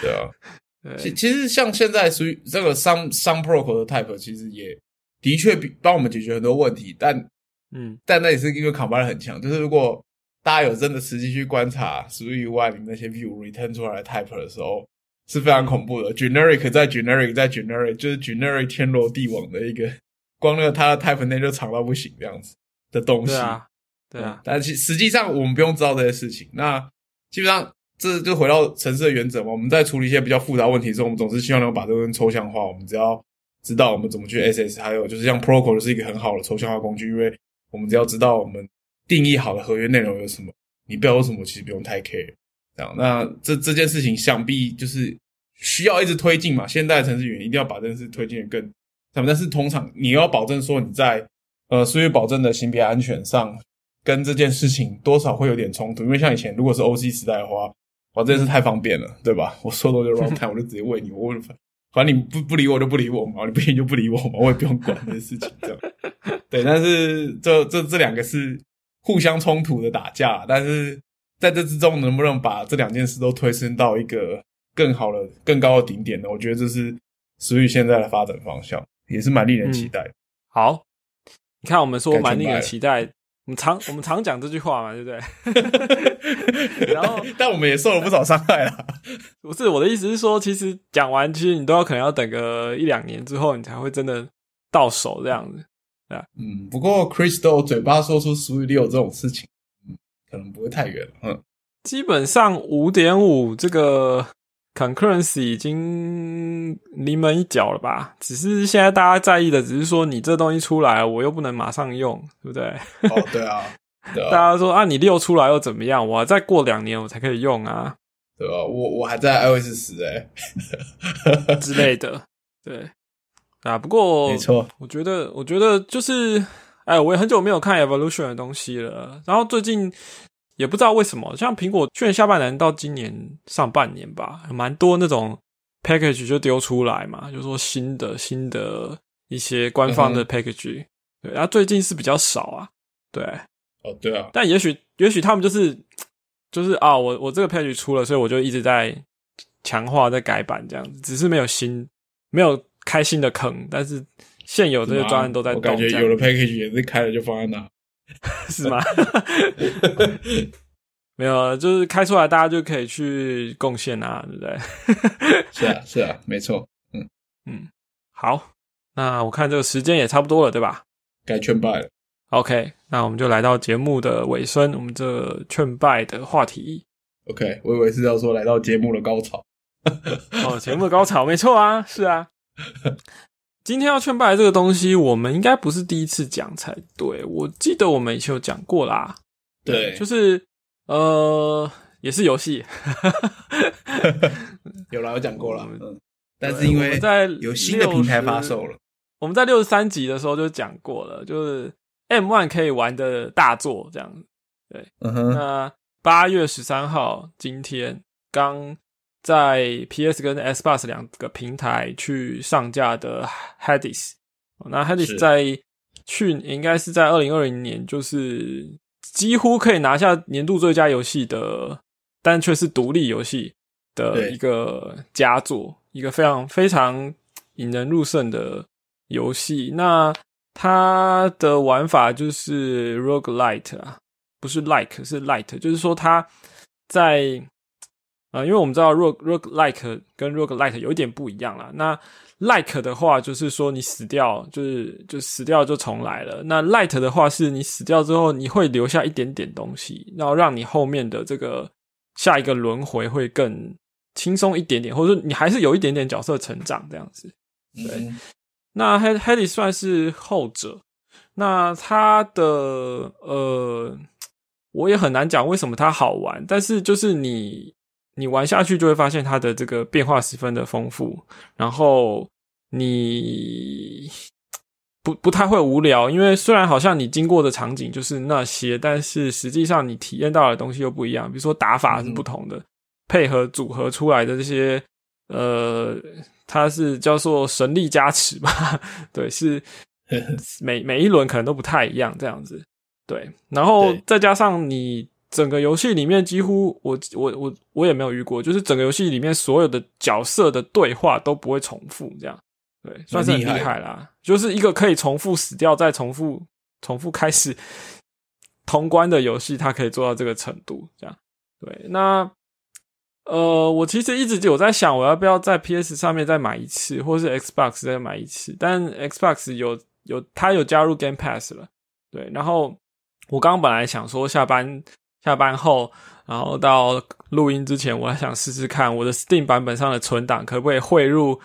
对啊，其其实像现在属于这个 some some protocol 的 type，其实也的确比帮我们解决很多问题，但嗯，但那也是因为 compiler 很强。就是如果大家有真的实际去观察属于外面那些 view return 出来的 type 的时候，是非常恐怖的。generic 在 generic 在 generic 就是 generic 天罗地网的一个，光那个它的 type 内就长到不行这样子的东西。对啊，对啊。但其实际上我们不用知道这些事情。那基本上。这就回到城市的原则嘛。我们在处理一些比较复杂问题的时候，我们总是希望能够把这个抽象化。我们只要知道我们怎么去 SS，还有就是像 Protocol 是一个很好的抽象化工具，因为我们只要知道我们定义好的合约内容有什么，你不要有什么，其实不用太 care。这样，那这这件事情想必就是需要一直推进嘛。现代城市语言一定要把这件事推进的更，但是通常你要保证说你在呃，数据保证的芯片安全上，跟这件事情多少会有点冲突。因为像以前如果是 OC 时代的话，哇，这件事太方便了，对吧？我说的就 runtime，我就直接问你，我问，反正你不不理我就不理我嘛，你不行就不理我嘛，我也不用管这件事情，这样。对，但是这这这两个是互相冲突的打架，但是在这之中能不能把这两件事都推升到一个更好的、更高的顶点呢？我觉得这是属于现在的发展方向，也是蛮令人期待。好，你看我们说蛮令人期待，我们常我们常讲这句话嘛，对不对？然后，但我们也受了不少伤害啦。不是我的意思是说，其实讲完，其实你都要可能要等个一两年之后，你才会真的到手这样子。啊，嗯，不过 Crystal 嘴巴说出十六这种事情，嗯，可能不会太远。嗯，基本上五点五这个 concurrency 已经临门一脚了吧？只是现在大家在意的，只是说你这东西出来，我又不能马上用，对不对？哦，对啊，大家说啊，你六出来又怎么样？我再过两年我才可以用啊，对吧？我我还在 iOS 十哎 之类的，对。啊，不过没错，我觉得，我觉得就是，哎，我也很久没有看 Evolution 的东西了。然后最近也不知道为什么，像苹果去年下半年到今年上半年吧，蛮多那种 package 就丢出来嘛，就说新的新的一些官方的 package。对，然后最近是比较少啊。对，哦，对啊。但也许，也许他们就是就是啊，我我这个 package 出了，所以我就一直在强化、在改版这样子，只是没有新没有。开新的坑，但是现有这些专案都在动。我感觉有了 package 也是开了就放在那，是吗？没有，就是开出来大家就可以去贡献啊，对不对？是啊，是啊，没错。嗯嗯，好，那我看这个时间也差不多了，对吧？该劝败了。OK，那我们就来到节目的尾声，我们这劝败的话题。OK，我以为是要说来到节目的高潮。哦，节目的高潮，没错啊，是啊。今天要劝败这个东西，我们应该不是第一次讲才对。我记得我们以前有讲过啦，对，就是呃，也是游戏，有啦，有讲过了。嗯，但是因为在有新的平台发售了，我们在六十三集的时候就讲过了，就是 M One 可以玩的大作这样。对，嗯哼。那八月十三号，今天刚。在 PS 跟 S b u s 两个平台去上架的 Hades，那 Hades 在去应该是在二零二零年，就是几乎可以拿下年度最佳游戏的，但却是独立游戏的一个佳作，一个非常非常引人入胜的游戏。那它的玩法就是 Rogue Light 啊，不是 Like 是 Light，就是说它在。啊，因为我们知道 rogue rogue like 跟 rogue like 有一点不一样啦。那 like 的话，就是说你死掉，就是就死掉就重来了。那 light 的话，是你死掉之后，你会留下一点点东西，然后让你后面的这个下一个轮回会更轻松一点点，或者说你还是有一点点角色成长这样子。对，那 head heady 算是后者。那他的呃，我也很难讲为什么它好玩，但是就是你。你玩下去就会发现它的这个变化十分的丰富，然后你不不太会无聊，因为虽然好像你经过的场景就是那些，但是实际上你体验到的东西又不一样。比如说打法是不同的，配合组合出来的这些，呃，它是叫做神力加持吧？对，是 每每一轮可能都不太一样这样子。对，然后再加上你。整个游戏里面几乎我我我我也没有遇过，就是整个游戏里面所有的角色的对话都不会重复，这样对，算是很厉害啦。就是一个可以重复死掉再重复重复开始通关的游戏，它可以做到这个程度，这样对。那呃，我其实一直有在想，我要不要在 PS 上面再买一次，或是 Xbox 再买一次？但 Xbox 有有它有加入 Game Pass 了，对。然后我刚刚本来想说下班。下班后，然后到录音之前，我还想试试看我的 Steam 版本上的存档可不可以汇入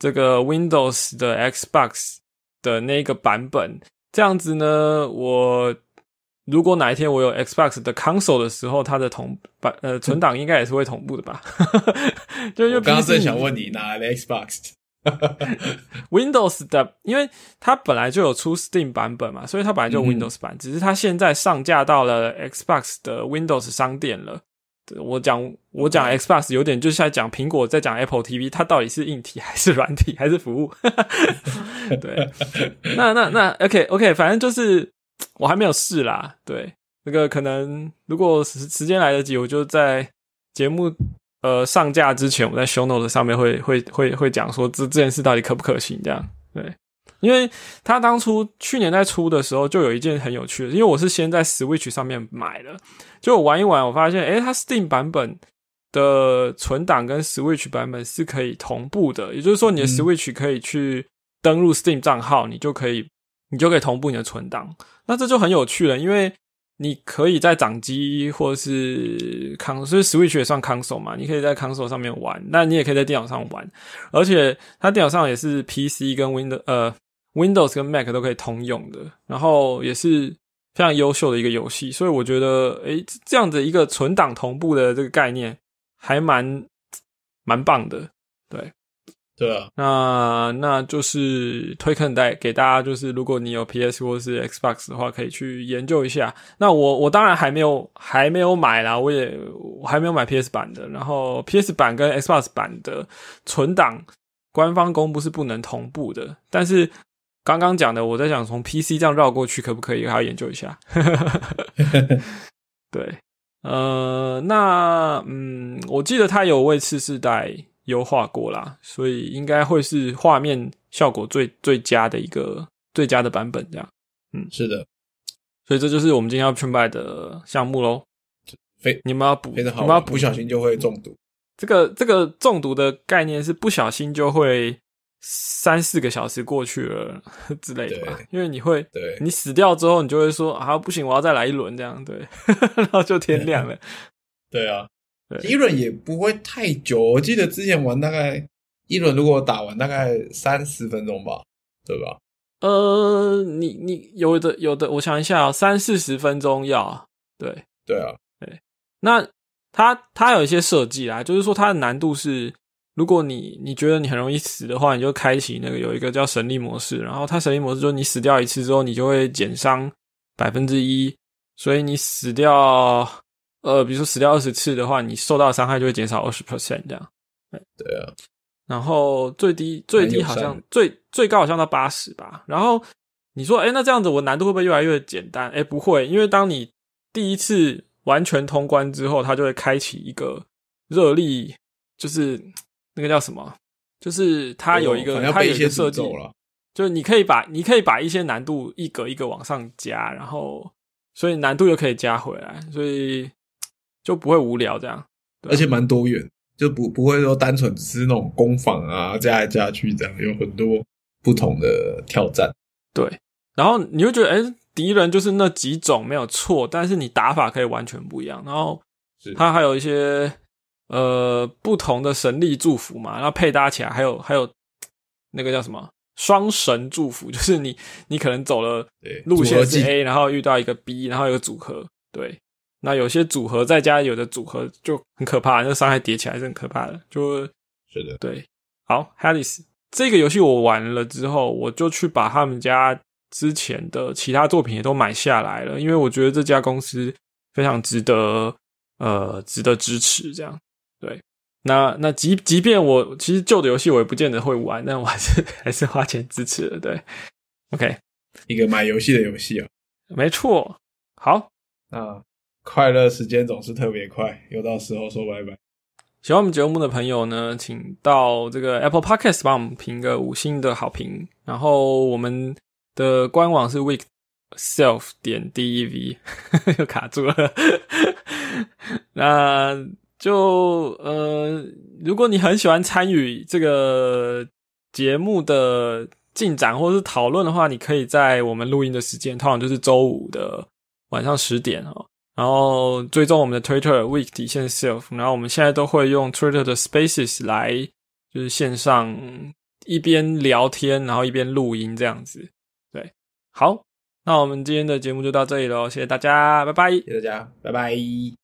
这个 Windows 的 Xbox 的那个版本。这样子呢，我如果哪一天我有 Xbox 的 Console 的时候，它的同版呃存档应该也是会同步的吧？就就刚刚正想问你哪来的 Xbox？Windows 的，因为它本来就有出 Steam 版本嘛，所以它本来就 Windows 版，只是它现在上架到了 Xbox 的 Windows 商店了。我讲我讲 Xbox 有点就是在讲苹果在讲 Apple TV，它到底是硬体还是软体还是服务？对，那那那 OK OK，反正就是我还没有试啦。对，那个可能如果时时间来得及，我就在节目。呃，上架之前我在 Show Note 上面会会会会讲说这这件事到底可不可行？这样对，因为他当初去年在出的时候就有一件很有趣的，因为我是先在 Switch 上面买的，就我玩一玩，我发现诶，它 Steam 版本的存档跟 Switch 版本是可以同步的，也就是说你的 Switch 可以去登录 Steam 账号，你就可以你就可以同步你的存档，那这就很有趣了，因为。你可以在掌机或是 console，所以 Switch 也算 console 嘛？你可以在 console 上面玩，那你也可以在电脑上玩，而且它电脑上也是 PC 跟 Windows 呃 Windows 跟 Mac 都可以通用的，然后也是非常优秀的一个游戏，所以我觉得，诶，这样的一个存档同步的这个概念还蛮蛮棒的，对。对啊，那那就是推坑带给大家，就是如果你有 PS 或是 Xbox 的话，可以去研究一下。那我我当然还没有还没有买啦，我也我还没有买 PS 版的。然后 PS 版跟 Xbox 版的存档官方公布是不能同步的，但是刚刚讲的，我在想从 PC 这样绕过去可不可以，还要研究一下。对，呃，那嗯，我记得他有为次世代。优化过啦，所以应该会是画面效果最最佳的一个最佳的版本，这样。嗯，是的，所以这就是我们今天要去卖的项目喽。非你们要补，你们要不小心就会中毒。这个这个中毒的概念是不小心就会三四个小时过去了 之类的吧？因为你会，对，你死掉之后，你就会说啊，不行，我要再来一轮，这样对，然后就天亮了。对啊。一轮也不会太久，我记得之前玩大概一轮，如果打完大概三十分钟吧，对吧？呃，你你有的有的，我想一下，三四十分钟要对对啊，对。那它它有一些设计啦，就是说它的难度是，如果你你觉得你很容易死的话，你就开启那个有一个叫神力模式，然后它神力模式就是你死掉一次之后，你就会减伤百分之一，所以你死掉。呃，比如说死掉二十次的话，你受到的伤害就会减少二十 percent 这样。对啊。然后最低最低好像最最高好像到八十吧。然后你说，哎，那这样子我难度会不会越来越简单？哎，不会，因为当你第一次完全通关之后，它就会开启一个热力，就是那个叫什么？就是它有一个它有一些设计了，就是你可以把你可以把一些难度一格一格往上加，然后所以难度又可以加回来，所以。就不会无聊这样，而且蛮多元，就不不会说单纯只是那种攻防啊，加来加去这样，有很多不同的挑战。对，然后你会觉得，哎，敌人就是那几种没有错，但是你打法可以完全不一样。然后它还有一些呃不同的神力祝福嘛，然后配搭起来还有还有那个叫什么双神祝福，就是你你可能走了路线是 A，然后遇到一个 B，然后有个组合，对。那有些组合再加有的组合就很可怕，那伤害叠起来是很可怕的。就是的，对。好，Hades 这个游戏我玩了之后，我就去把他们家之前的其他作品也都买下来了，因为我觉得这家公司非常值得，呃，值得支持。这样，对。那那即即便我其实旧的游戏我也不见得会玩，但我还是 还是花钱支持的。对，OK，一个买游戏的游戏啊，没错。好，那。快乐时间总是特别快，又到时候说拜拜。喜欢我们节目的朋友呢，请到这个 Apple Podcast 帮我们评个五星的好评。然后我们的官网是 week self 点 dev，又卡住了。那就呃，如果你很喜欢参与这个节目的进展或者是讨论的话，你可以在我们录音的时间，通常就是周五的晚上十点哦。然后追踪我们的 Twitter week 底线 self，然后我们现在都会用 Twitter 的 Spaces 来，就是线上一边聊天，然后一边录音这样子。对，好，那我们今天的节目就到这里喽，谢谢大家，拜拜，谢谢大家，拜拜。